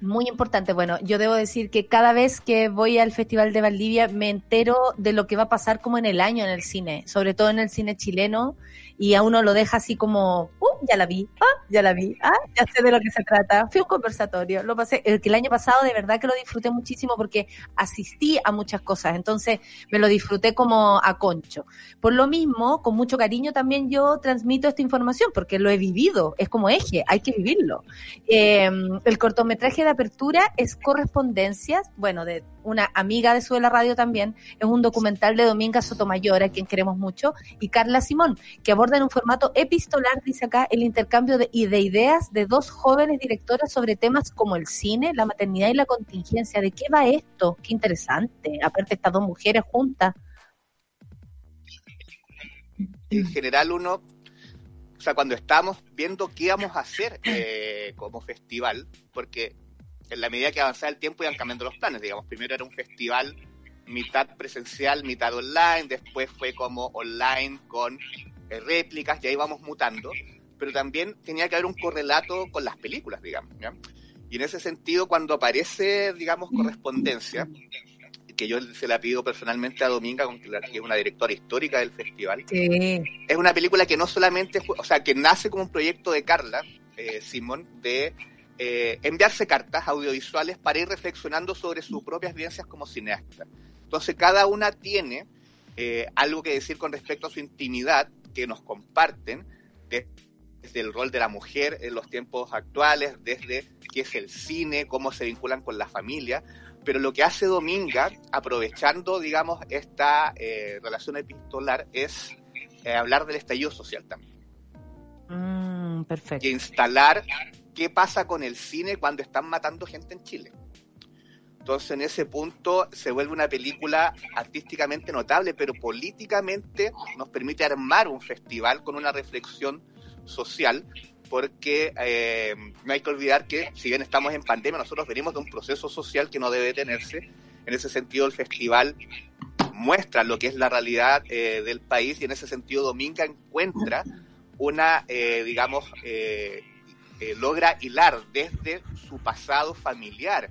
muy importantes. Bueno, yo debo decir que cada vez que voy al Festival de Valdivia me entero de lo que va a pasar como en el año en el cine, sobre todo en el cine chileno y a uno lo deja así como, uh, ya la vi, ah, ya la vi, ah, ya sé de lo que se trata. Fui un conversatorio, lo pasé, el el año pasado de verdad que lo disfruté muchísimo porque asistí a muchas cosas, entonces me lo disfruté como a concho. Por lo mismo, con mucho cariño también yo transmito esta información porque lo he vivido, es como eje, hay que vivirlo. Eh, el cortometraje de apertura es Correspondencias, bueno, de una amiga de Suela Radio también, es un documental de Dominga Sotomayor, a quien queremos mucho, y Carla Simón, que aborda en un formato epistolar, dice acá, el intercambio de, de ideas de dos jóvenes directoras sobre temas como el cine, la maternidad y la contingencia. ¿De qué va esto? Qué interesante. Aparte, estas dos mujeres juntas. En general, uno, o sea, cuando estamos viendo qué vamos a hacer eh, como festival, porque en la medida que avanzaba el tiempo iban cambiando los planes, digamos, primero era un festival mitad presencial, mitad online, después fue como online con eh, réplicas, y ahí vamos mutando, pero también tenía que haber un correlato con las películas, digamos. Y en ese sentido, cuando aparece, digamos, correspondencia, que yo se la pido personalmente a Dominga, que es una directora histórica del festival, es una película que no solamente, o sea, que nace como un proyecto de Carla, eh, Simón, de eh, enviarse cartas audiovisuales para ir reflexionando sobre sus propias vivencias como cineasta. Entonces, cada una tiene algo que decir con respecto a su intimidad que nos comparten desde el rol de la mujer en los tiempos actuales, desde qué es el cine, cómo se vinculan con la familia, pero lo que hace Dominga, aprovechando, digamos, esta eh, relación epistolar, es eh, hablar del estallido social también. Mm, perfecto. Y instalar qué pasa con el cine cuando están matando gente en Chile. Entonces, en ese punto se vuelve una película artísticamente notable, pero políticamente nos permite armar un festival con una reflexión social porque eh, no hay que olvidar que si bien estamos en pandemia, nosotros venimos de un proceso social que no debe detenerse. En ese sentido, el festival muestra lo que es la realidad eh, del país y en ese sentido Dominga encuentra una, eh, digamos, eh, logra hilar desde su pasado familiar,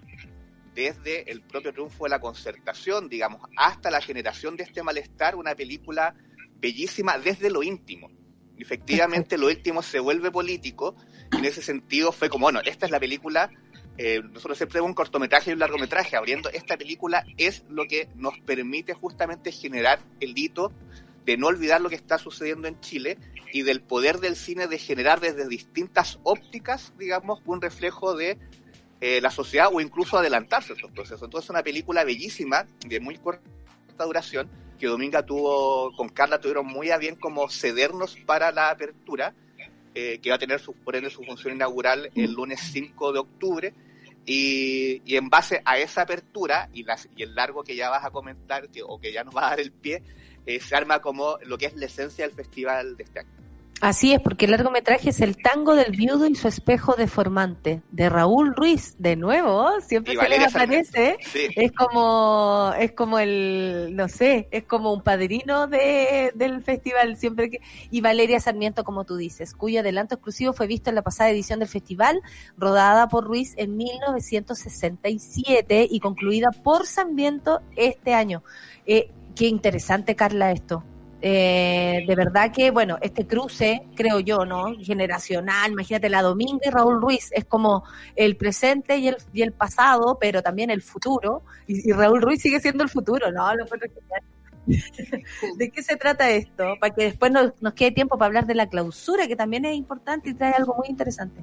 desde el propio triunfo de la concertación, digamos, hasta la generación de este malestar, una película bellísima desde lo íntimo. Efectivamente, lo íntimo se vuelve político y en ese sentido fue como, bueno, esta es la película, eh, nosotros siempre vemos un cortometraje y un largometraje, abriendo esta película es lo que nos permite justamente generar el hito de no olvidar lo que está sucediendo en Chile y del poder del cine de generar desde distintas ópticas, digamos, un reflejo de eh, la sociedad o incluso adelantarse a estos procesos. Entonces, es una película bellísima, de muy corta duración, que Dominga tuvo, con Carla tuvieron muy a bien como cedernos para la apertura, eh, que va a tener su, por ende su función inaugural el lunes 5 de octubre. Y, y en base a esa apertura y, las, y el largo que ya vas a comentar, que, o que ya nos va a dar el pie, eh, se arma como lo que es la esencia del festival de este año. Así es, porque el largometraje es El tango del viudo y su espejo deformante, de Raúl Ruiz, de nuevo, siempre Y se les aparece. Sí. Es como, es como el, no sé, es como un padrino de, del festival, siempre que, y Valeria Sarmiento, como tú dices, cuyo adelanto exclusivo fue visto en la pasada edición del festival, rodada por Ruiz en 1967 y concluida por Sarmiento este año. Eh, qué interesante, Carla, esto. Eh, de verdad que, bueno, este cruce, creo yo, ¿no? Generacional, imagínate la Dominga y Raúl Ruiz, es como el presente y el, y el pasado, pero también el futuro, y, y Raúl Ruiz sigue siendo el futuro, ¿no? Lo. ¿De qué se trata esto? Para que después nos, nos quede tiempo para hablar de la clausura, que también es importante y trae algo muy interesante.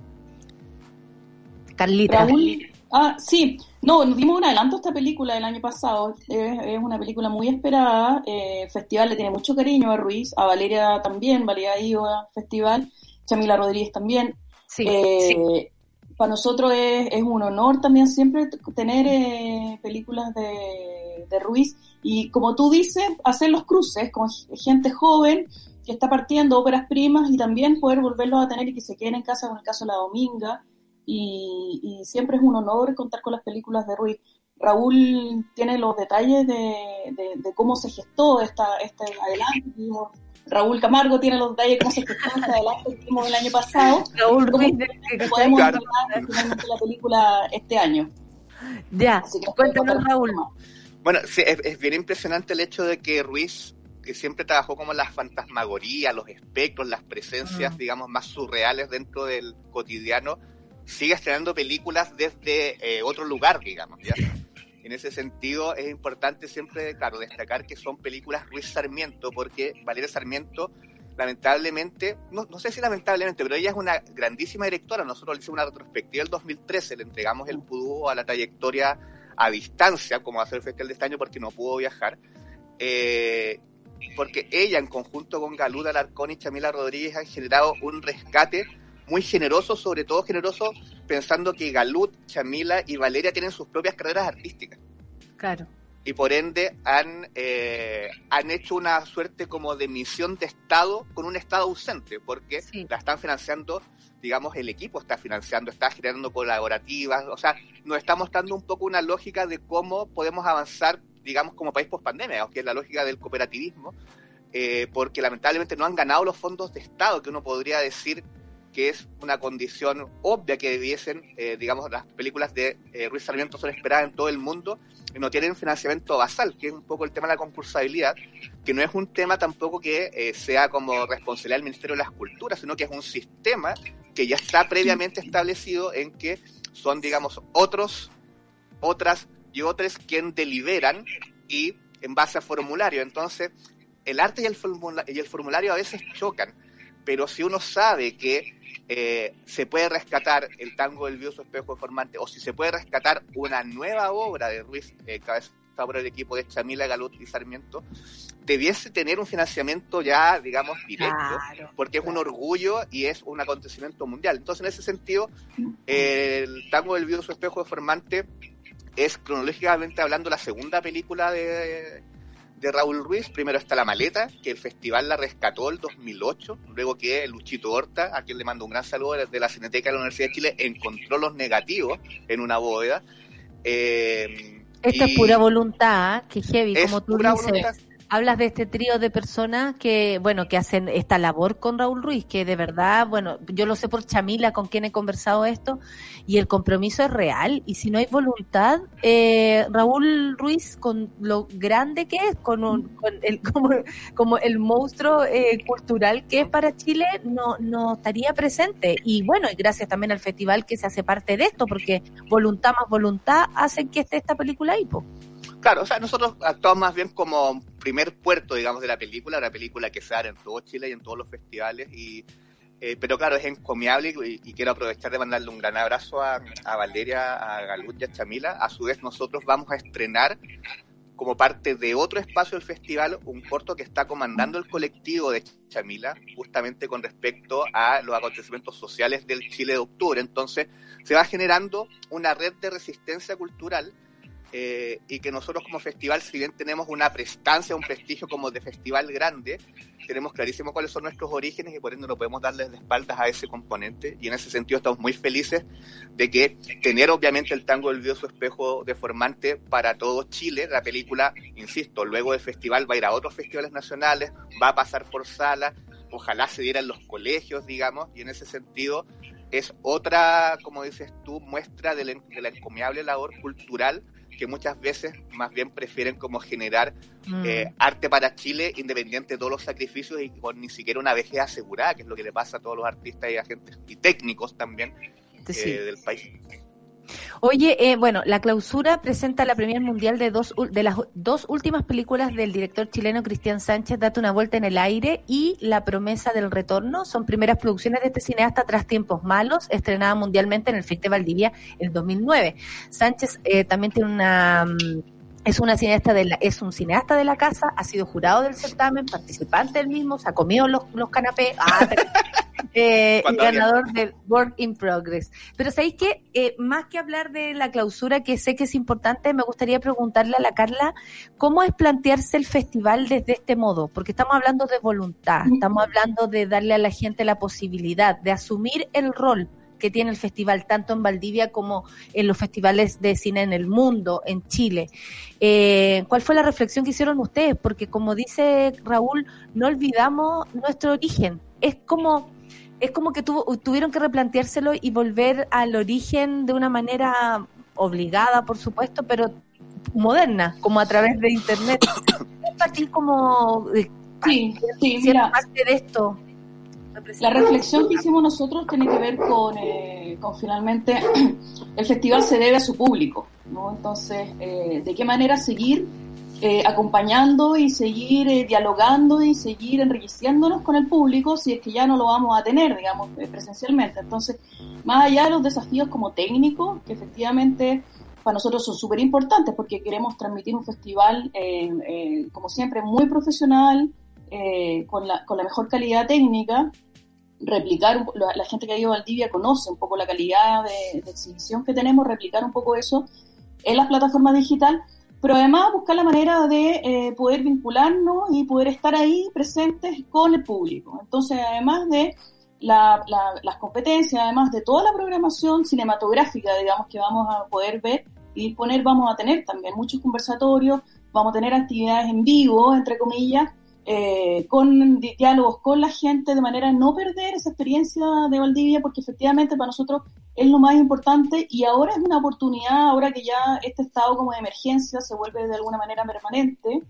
Carlita. Raúl, ah, sí, no, nos dimos un adelanto a esta película del año pasado. Es, es una película muy esperada. Eh, festival le tiene mucho cariño a Ruiz, a Valeria también, Valeria iba al festival, Chamila Rodríguez también. Sí, Eh, sí. Para nosotros es, es un honor también siempre tener eh, películas de, de Ruiz y como tú dices, hacer los cruces con gente joven que está partiendo óperas primas y también poder volverlos a tener y que se queden en casa, como el caso de La Dominga. Y, y siempre es un honor contar con las películas de Ruiz. Raúl tiene los detalles de, de, de cómo se gestó esta, este adelanto. Raúl Camargo tiene los detalles de cómo se gestó este adelanto que vimos el año pasado. Raúl ¿Cómo Ruiz, de- podemos Claro. entregar finalmente la película este año. ya, Así que cuéntanos, Raúl. Bueno, sí, es, es bien impresionante el hecho de que Ruiz, que siempre trabajó como las fantasmagorías, los espectros, las presencias, Mm. digamos, más surreales dentro del cotidiano, sigue estrenando películas desde eh, otro lugar, digamos, ¿ya? En ese sentido, es importante siempre, claro, destacar que son películas Ruiz Sarmiento, porque Valeria Sarmiento, lamentablemente, no, no sé si lamentablemente, pero ella es una grandísima directora. Nosotros le hicimos una retrospectiva el 2013, le entregamos el pudú a la trayectoria a distancia, como va a ser el festival de este año, porque no pudo viajar. Eh, porque ella, en conjunto con Galuda Alarcón y Chamila Rodríguez, han generado un rescate muy generoso, sobre todo generoso pensando que Galud, Chamila y Valeria tienen sus propias carreras artísticas Claro. y por ende han, eh, han hecho una suerte como de misión de Estado con un Estado ausente, porque Sí. la están financiando, digamos, el equipo está financiando, está generando colaborativas, o sea, nos está mostrando un poco una lógica de cómo podemos avanzar, digamos, como país post pandemia, que es la lógica del cooperativismo, eh, porque lamentablemente no han ganado los fondos de Estado, que uno podría decir que es una condición obvia que debiesen, eh, digamos, las películas de eh, Ruiz Sarmiento son esperadas en todo el mundo y no tienen financiamiento basal, que es un poco el tema de la concursabilidad, que no es un tema tampoco que eh, sea como responsabilidad del Ministerio de las Culturas, sino que es un sistema que ya está previamente establecido en que son, digamos, otros, otras y otros quien deliberan y en base a formulario. Entonces, el arte y el, y el formulario a veces chocan, pero si uno sabe que eh, se puede rescatar el tango del vioso espejo formante o si se puede rescatar una nueva obra de Ruiz, eh, cabezada por el equipo de Chamila, Galut y Sarmiento, debiese tener un financiamiento ya, digamos, directo, Claro. porque es un orgullo y es un acontecimiento mundial. Entonces, en ese sentido, el tango del vioso espejo formante es cronológicamente hablando la segunda película de, de Raúl Ruiz, primero está La Maleta, que el festival la rescató el 2008, luego que Luchito Horta, a quien le mando un gran saludo de la Cineteca de la Universidad de Chile, encontró los negativos en una bóveda. Eh, Esta y es pura voluntad, que heavy, es como tú pura dices. voluntad. Hablas de este trío de personas que, bueno, que hacen esta labor con Raúl Ruiz, que de verdad, bueno, yo lo sé por Chamila, con quien he conversado esto, y el compromiso es real. Y si no hay voluntad, eh, Raúl Ruiz, con lo grande que es, con, un- con el, como, como el monstruo eh, cultural que es para Chile, no, no estaría presente. Y bueno, y gracias también al festival que se hace parte de esto, porque voluntad más voluntad hacen que esté esta película ahí, po. Claro, o sea, nosotros actuamos más bien como primer puerto, digamos, de la película, una película que se da en todo Chile y en todos los festivales, y eh, pero claro, es encomiable y, quiero aprovechar de mandarle un gran abrazo a, a Valeria, a Galud y a Chamila. A su vez, nosotros vamos a estrenar como parte de otro espacio del festival un corto que está comandando el colectivo de Chamila, justamente con respecto a los acontecimientos sociales del Chile de octubre. Entonces, se va generando una red de resistencia cultural eh, y que nosotros como festival, si bien tenemos una prestancia, un prestigio como de festival grande, tenemos clarísimo cuáles son nuestros orígenes y por ende no podemos darles de espaldas a ese componente. Y en ese sentido estamos muy felices de que tener obviamente el tango del video su espejo deformante para todo Chile, la película, insisto, luego del festival va a ir a otros festivales nacionales, va a pasar por salas, ojalá se diera en los colegios, digamos, y en ese sentido es otra, como dices tú, muestra de de la encomiable labor cultural que muchas veces más bien prefieren como generar Mm. eh, arte para Chile independiente de todos los sacrificios y con ni siquiera una vejez asegurada, que es lo que le pasa a todos los artistas y agentes y técnicos también eh, Sí. del país. Oye, eh, bueno, la clausura presenta la premier mundial de dos de las dos últimas películas del director chileno Cristian Sánchez, Date una vuelta en el aire y La promesa del retorno. Son primeras producciones de este cineasta tras tiempos malos, estrenada mundialmente en el Festival Valdivia en 2009. Sánchez eh, también tiene una mm, es una cineasta de la, es un cineasta de la casa, ha sido jurado del certamen, participante del mismo, se ha comido los, los canapés, ah, eh, había- ganador del Work in Progress. Pero sabéis que eh, más que hablar de la clausura, que sé que es importante, me gustaría preguntarle a la Carla cómo es plantearse el festival desde este modo, porque estamos hablando de voluntad, estamos hablando de darle a la gente la posibilidad de asumir el rol que tiene el festival, tanto en Valdivia como en los festivales de cine en el mundo, en Chile. Eh, ¿Cuál fue la reflexión que hicieron ustedes? Porque como dice Raúl, no olvidamos nuestro origen. Es como es como que tuvo- tuvieron que replanteárselo y volver al origen de una manera obligada, por supuesto, pero moderna, como a través de internet. Es partir como eh, Sí, sí, mira, parte de esto. La reflexión que hicimos nosotros tiene que ver con, eh, con finalmente el festival se debe a su público, ¿no? Entonces, eh, ¿de qué manera seguir eh, acompañando y seguir eh, dialogando y seguir enriqueciéndonos con el público si es que ya no lo vamos a tener, digamos, eh, presencialmente? Entonces, más allá de los desafíos como técnicos, que efectivamente para nosotros son súper importantes porque queremos transmitir un festival, eh, eh, como siempre, muy profesional, con, la, con la mejor calidad técnica, replicar, la, la gente que ha ido a Valdivia conoce un poco la calidad de, de exhibición que tenemos, replicar un poco eso en las plataformas digitales, pero además buscar la manera de eh, poder vincularnos y poder estar ahí presentes con el público. Entonces, además de la- la- las competencias, además de toda la programación cinematográfica, digamos, que vamos a poder ver y disponer, vamos a tener también muchos conversatorios, vamos a tener actividades en vivo, entre comillas, eh, con di- diálogos con la gente, de manera a no perder esa experiencia de Valdivia, porque efectivamente para nosotros es lo más importante y ahora es una oportunidad, ahora que ya este estado como de emergencia se vuelve de alguna manera permanente,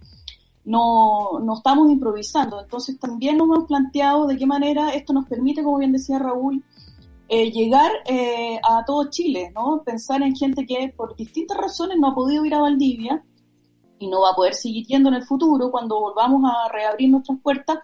no, no estamos improvisando. Entonces también nos hemos planteado de qué manera esto nos permite, como bien decía Raúl, eh, llegar eh, a todo Chile, ¿no? Pensar en gente que por distintas razones no ha podido ir a Valdivia y no va a poder seguir yendo en el futuro cuando volvamos a reabrir nuestras puertas,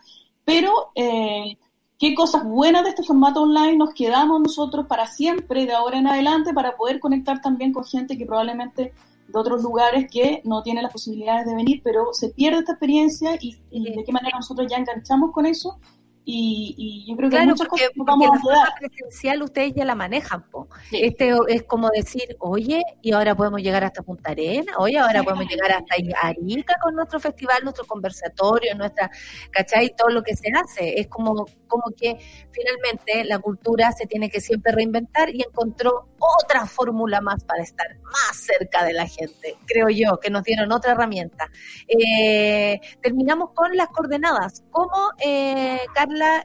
pero eh, qué cosas buenas de este formato online nos quedamos nosotros para siempre, de ahora en adelante, para poder conectar también con gente que probablemente de otros lugares que no tiene las posibilidades de venir, pero se pierde esta experiencia y, y de qué manera nosotros ya enganchamos con eso y, y yo creo que Claro, muchas porque, cosas nos porque vamos la a ayudar. forma presencial ustedes ya la manejan, po. Sí. Este es como decir, oye, y ahora podemos llegar hasta Punta Arena, oye, ahora podemos llegar hasta Arica con nuestro festival, nuestro conversatorio, nuestra, ¿cachai? Todo lo que se hace. Es como, como que finalmente la cultura se tiene que siempre reinventar y encontró otra fórmula más para estar más cerca de la gente, creo yo, que nos dieron otra herramienta. Eh, terminamos con las coordenadas. ¿Cómo, eh,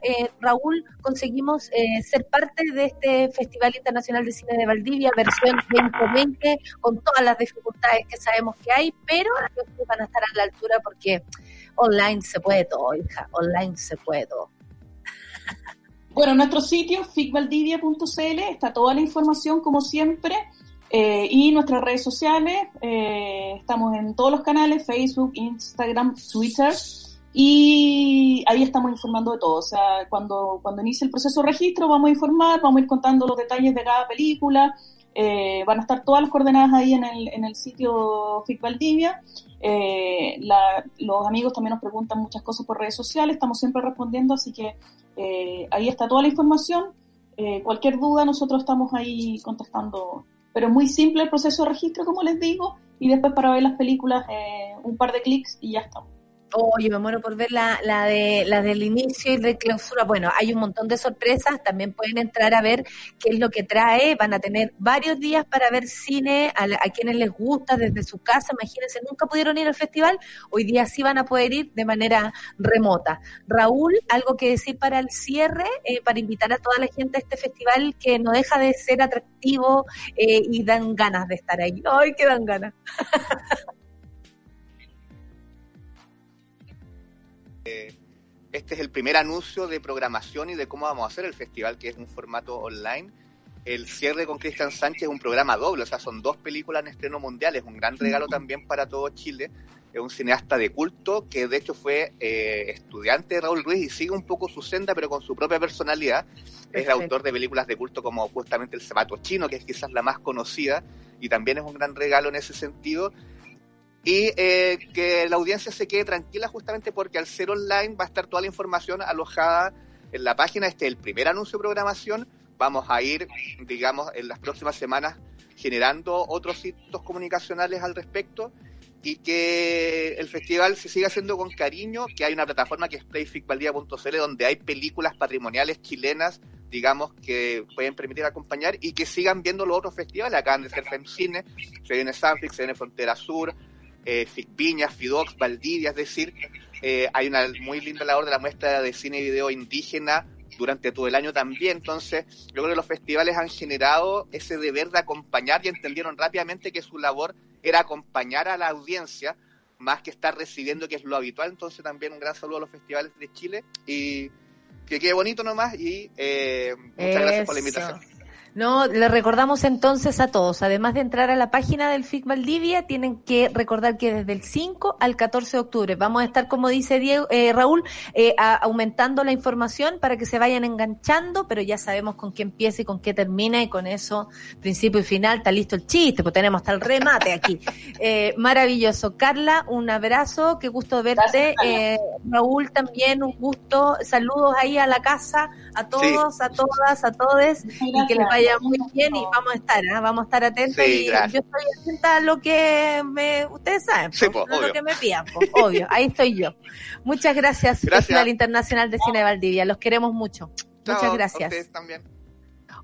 Eh, Raúl, conseguimos eh, ser parte de este Festival Internacional de Cine de Valdivia, versión 2020, con todas las dificultades que sabemos que hay, pero van a estar a la altura porque online se puede todo, hija, online se puede. Bueno, en nuestro sitio, ficvaldivia.cl, está toda la información como siempre. eh, y nuestras redes sociales, eh, estamos en todos los canales, Facebook, Instagram, Twitter, y ahí estamos informando de todo. O sea, cuando, cuando inicie el proceso de registro vamos a informar, vamos a ir contando los detalles de cada película, eh, van a estar todas las coordenadas ahí en el, en el sitio FIC Valdivia. Eh, los amigos también nos preguntan muchas cosas por redes sociales, estamos siempre respondiendo, así que eh, ahí está toda la información. Cualquier duda, nosotros estamos ahí contestando. Pero es muy simple el proceso de registro, como les digo, y después para ver las películas, un par de clics y ya estamos. Oye, me muero por ver la, la, de, la del inicio y de clausura. Bueno, hay un montón de sorpresas. También pueden entrar a ver qué es lo que trae. Van a tener varios días para ver cine a, a quienes les gusta desde su casa. Imagínense, nunca pudieron ir al festival. Hoy día sí van a poder ir de manera remota. Raúl, algo que decir para el cierre, eh, para invitar a toda la gente a este festival que no deja de ser atractivo eh, y dan ganas de estar ahí. ¡Ay, que dan ganas! Este es el primer anuncio de programación y de cómo vamos a hacer el festival, que es un formato online. El cierre con Cristian Sánchez es un programa doble, o sea, son dos películas en estreno mundial, es un gran regalo también para todo Chile. Es un cineasta de culto que de hecho fue eh, estudiante de Raúl Ruiz y sigue un poco su senda, pero con su propia personalidad. Es Perfecto. autor de películas de culto como justamente El Zapato Chino, que es quizás la más conocida, y también es un gran regalo en ese sentido y eh, que la audiencia se quede tranquila justamente porque al ser online va a estar toda la información alojada en la página. Este es el primer anuncio de programación. Vamos a ir, digamos, en las próximas semanas generando otros hitos comunicacionales al respecto y que el festival se siga haciendo con cariño, que hay una plataforma que es playficvaldía.cl donde hay películas patrimoniales chilenas, digamos, que pueden permitir acompañar y que sigan viendo los otros festivales. Acaban de ser FemCine, se viene Sanfix, se viene Frontera Sur, eh, Ficviñas, Fidox, Valdivia, es decir, eh, hay una muy linda labor de la muestra de cine y video indígena durante todo el año también, entonces yo creo que los festivales han generado ese deber de acompañar y entendieron rápidamente que su labor era acompañar a la audiencia más que estar recibiendo, que es lo habitual, entonces también un gran saludo a los festivales de Chile y que quede bonito nomás y eh, muchas gracias por la invitación. No, le recordamos entonces a todos, además de entrar a la página del FIC Valdivia, tienen que recordar que desde el 5 al 14 de octubre vamos a estar, como dice Diego, eh, Raúl, eh, a- aumentando la información para que se vayan enganchando, pero ya sabemos con qué empieza y con qué termina y con eso, principio y final, está listo el chiste, pues tenemos hasta el remate aquí. Eh, maravilloso. Carla, un abrazo, qué gusto verte. Gracias. Eh, Raúl también, un gusto. Saludos ahí a la casa, a todos, a todas, a todes y que les vaya muy bien y vamos a estar, ¿ah? vamos a estar atentos Sí, y yo estoy atenta a lo que me, ustedes saben, Sí, pues, no lo que me pidan, pues, obvio, ahí estoy yo. Muchas gracias, Gracias. Festival Internacional de Cine de Valdivia, los queremos mucho. Chao, Muchas a gracias. también.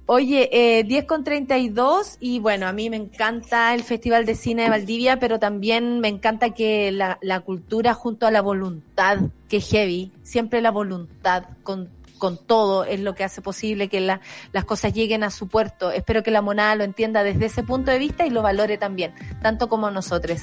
Oye, eh, 10 con 32 y bueno, a mí me encanta el Festival de Cine de Valdivia, pero también me encanta que la, la cultura junto a la voluntad, que es heavy, siempre la voluntad con, con todo es lo que hace posible que la- las cosas lleguen a su puerto. Espero que la monada lo entienda desde ese punto de vista y lo valore también, tanto como nosotros.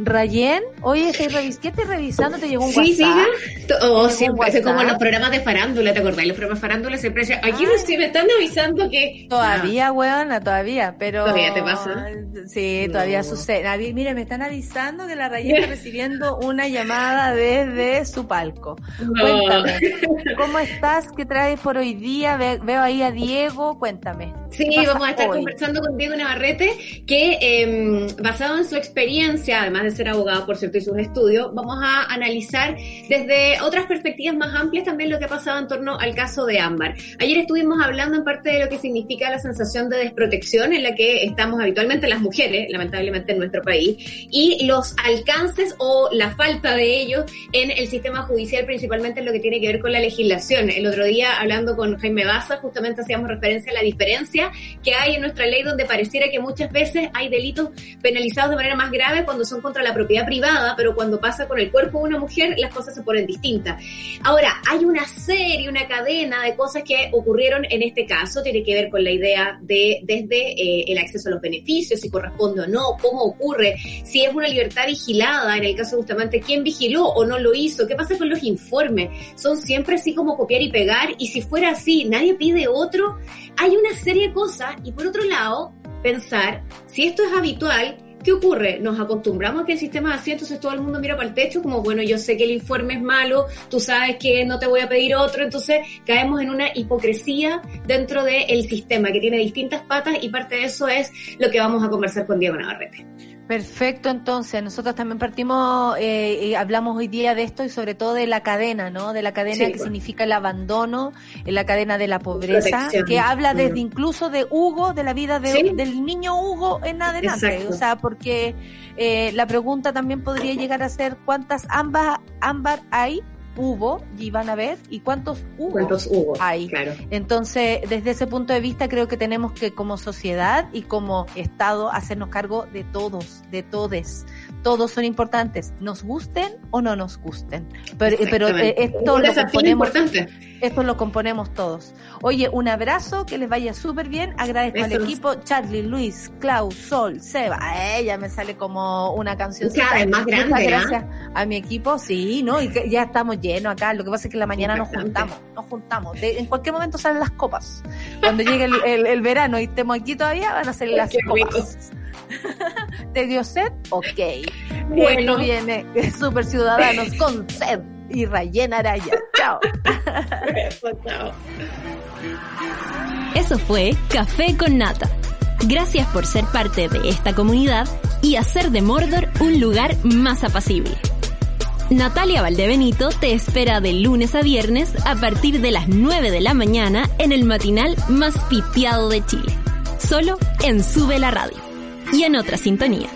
Rayen, oye, ¿estás revis ¿qué estás revisando? ¿Te llegó un Sí, WhatsApp? sí, To- oh, siempre, es como los programas de farándula, ¿te acordás? Los programas de farándula siempre decían, aquí recién me están avisando que... Todavía, weona, todavía, pero... ¿Todavía te pasa? Sí, No. todavía sucede. Mí, mire, me están avisando que la Rayen está recibiendo una llamada desde su palco. No. Cuéntame, ¿cómo estás? ¿Qué traes por hoy día? Ve- veo ahí a Diego, cuéntame. Sí, ¿Qué pasa vamos a estar hoy? conversando con Diego Navarrete, que eh, basado en su experiencia, además de ser abogado, por cierto, y sus estudios, vamos a analizar desde otras perspectivas más amplias también lo que ha pasado en torno al caso de Ámbar. Ayer estuvimos hablando en parte de lo que significa la sensación de desprotección en la que estamos habitualmente las mujeres, lamentablemente en nuestro país, y los alcances o la falta de ellos en el sistema judicial, principalmente en lo que tiene que ver con la legislación. El otro día, hablando con Jaime Baza, justamente hacíamos referencia a la diferencia que hay en nuestra ley donde pareciera que muchas veces hay delitos penalizados de manera más grave cuando son contra la propiedad privada, pero cuando pasa con el cuerpo de una mujer las cosas se ponen distintas. Ahora, hay una serie, una cadena de cosas que ocurrieron en este caso, tiene que ver con la idea de desde eh, el acceso a los beneficios, si corresponde o no, cómo ocurre, si es una libertad vigilada, en el caso justamente quién vigiló o no lo hizo, qué pasa con los informes, son siempre así como copiar y pegar, y si fuera así, nadie pide otro, hay una serie de cosas, y por otro lado, pensar, si esto es habitual, ¿qué ocurre? Nos acostumbramos a que el sistema es así, entonces todo el mundo mira para el techo como, bueno, yo sé que el informe es malo, tú sabes que no te voy a pedir otro, entonces caemos en una hipocresía dentro del sistema que tiene distintas patas y parte de eso es lo que vamos a conversar con Diego Navarrete. Perfecto, entonces nosotros también partimos, eh, y hablamos hoy día de esto y sobre todo de la cadena, ¿no? De la cadena Sí, que significa el abandono, en la cadena de la pobreza, Protección. que habla desde Mm. incluso de Hugo, de la vida de- Sí. del niño Hugo en adelante. Exacto. O sea, porque eh, la pregunta también podría llegar a ser cuántas ámbar, ámbar hay, hubo, y van a ver, y cuántos Hugo ¿Cuántos hubo? hay. Claro. Entonces, desde ese punto de vista, creo que tenemos que como sociedad y como Estado hacernos cargo de todos, de todes. Todos son importantes, nos gusten o no nos gusten. Pero, pero eh, esto lo componemos, esto lo componemos todos. Oye, un abrazo, que les vaya súper bien. Agradezco al equipo Charlie, Luis, Clau, Sol, Seba. A ella me sale como una canción. Cada vez más grande, ¿ah? gracias a mi equipo, sí, ¿no? Y que ya estamos llenos acá. Lo que pasa es que en la mañana nos juntamos, nos juntamos. De- en cualquier momento salen las copas. Cuando llegue el, el- el verano y estemos aquí todavía, van a salir las Qué rico. ¿Te dio sed? Ok. Bueno. Viene Super Ciudadanos con sed y Rayena Araya. Chao. Eso fue Café con Nata. Gracias por ser parte de esta comunidad y hacer de Mordor un lugar más apacible. Natalia Valdebenito te espera de lunes a viernes a partir de las 9 de la mañana en el matinal más pipiado de Chile. Solo en Sube la Radio. Y en otra sintonía.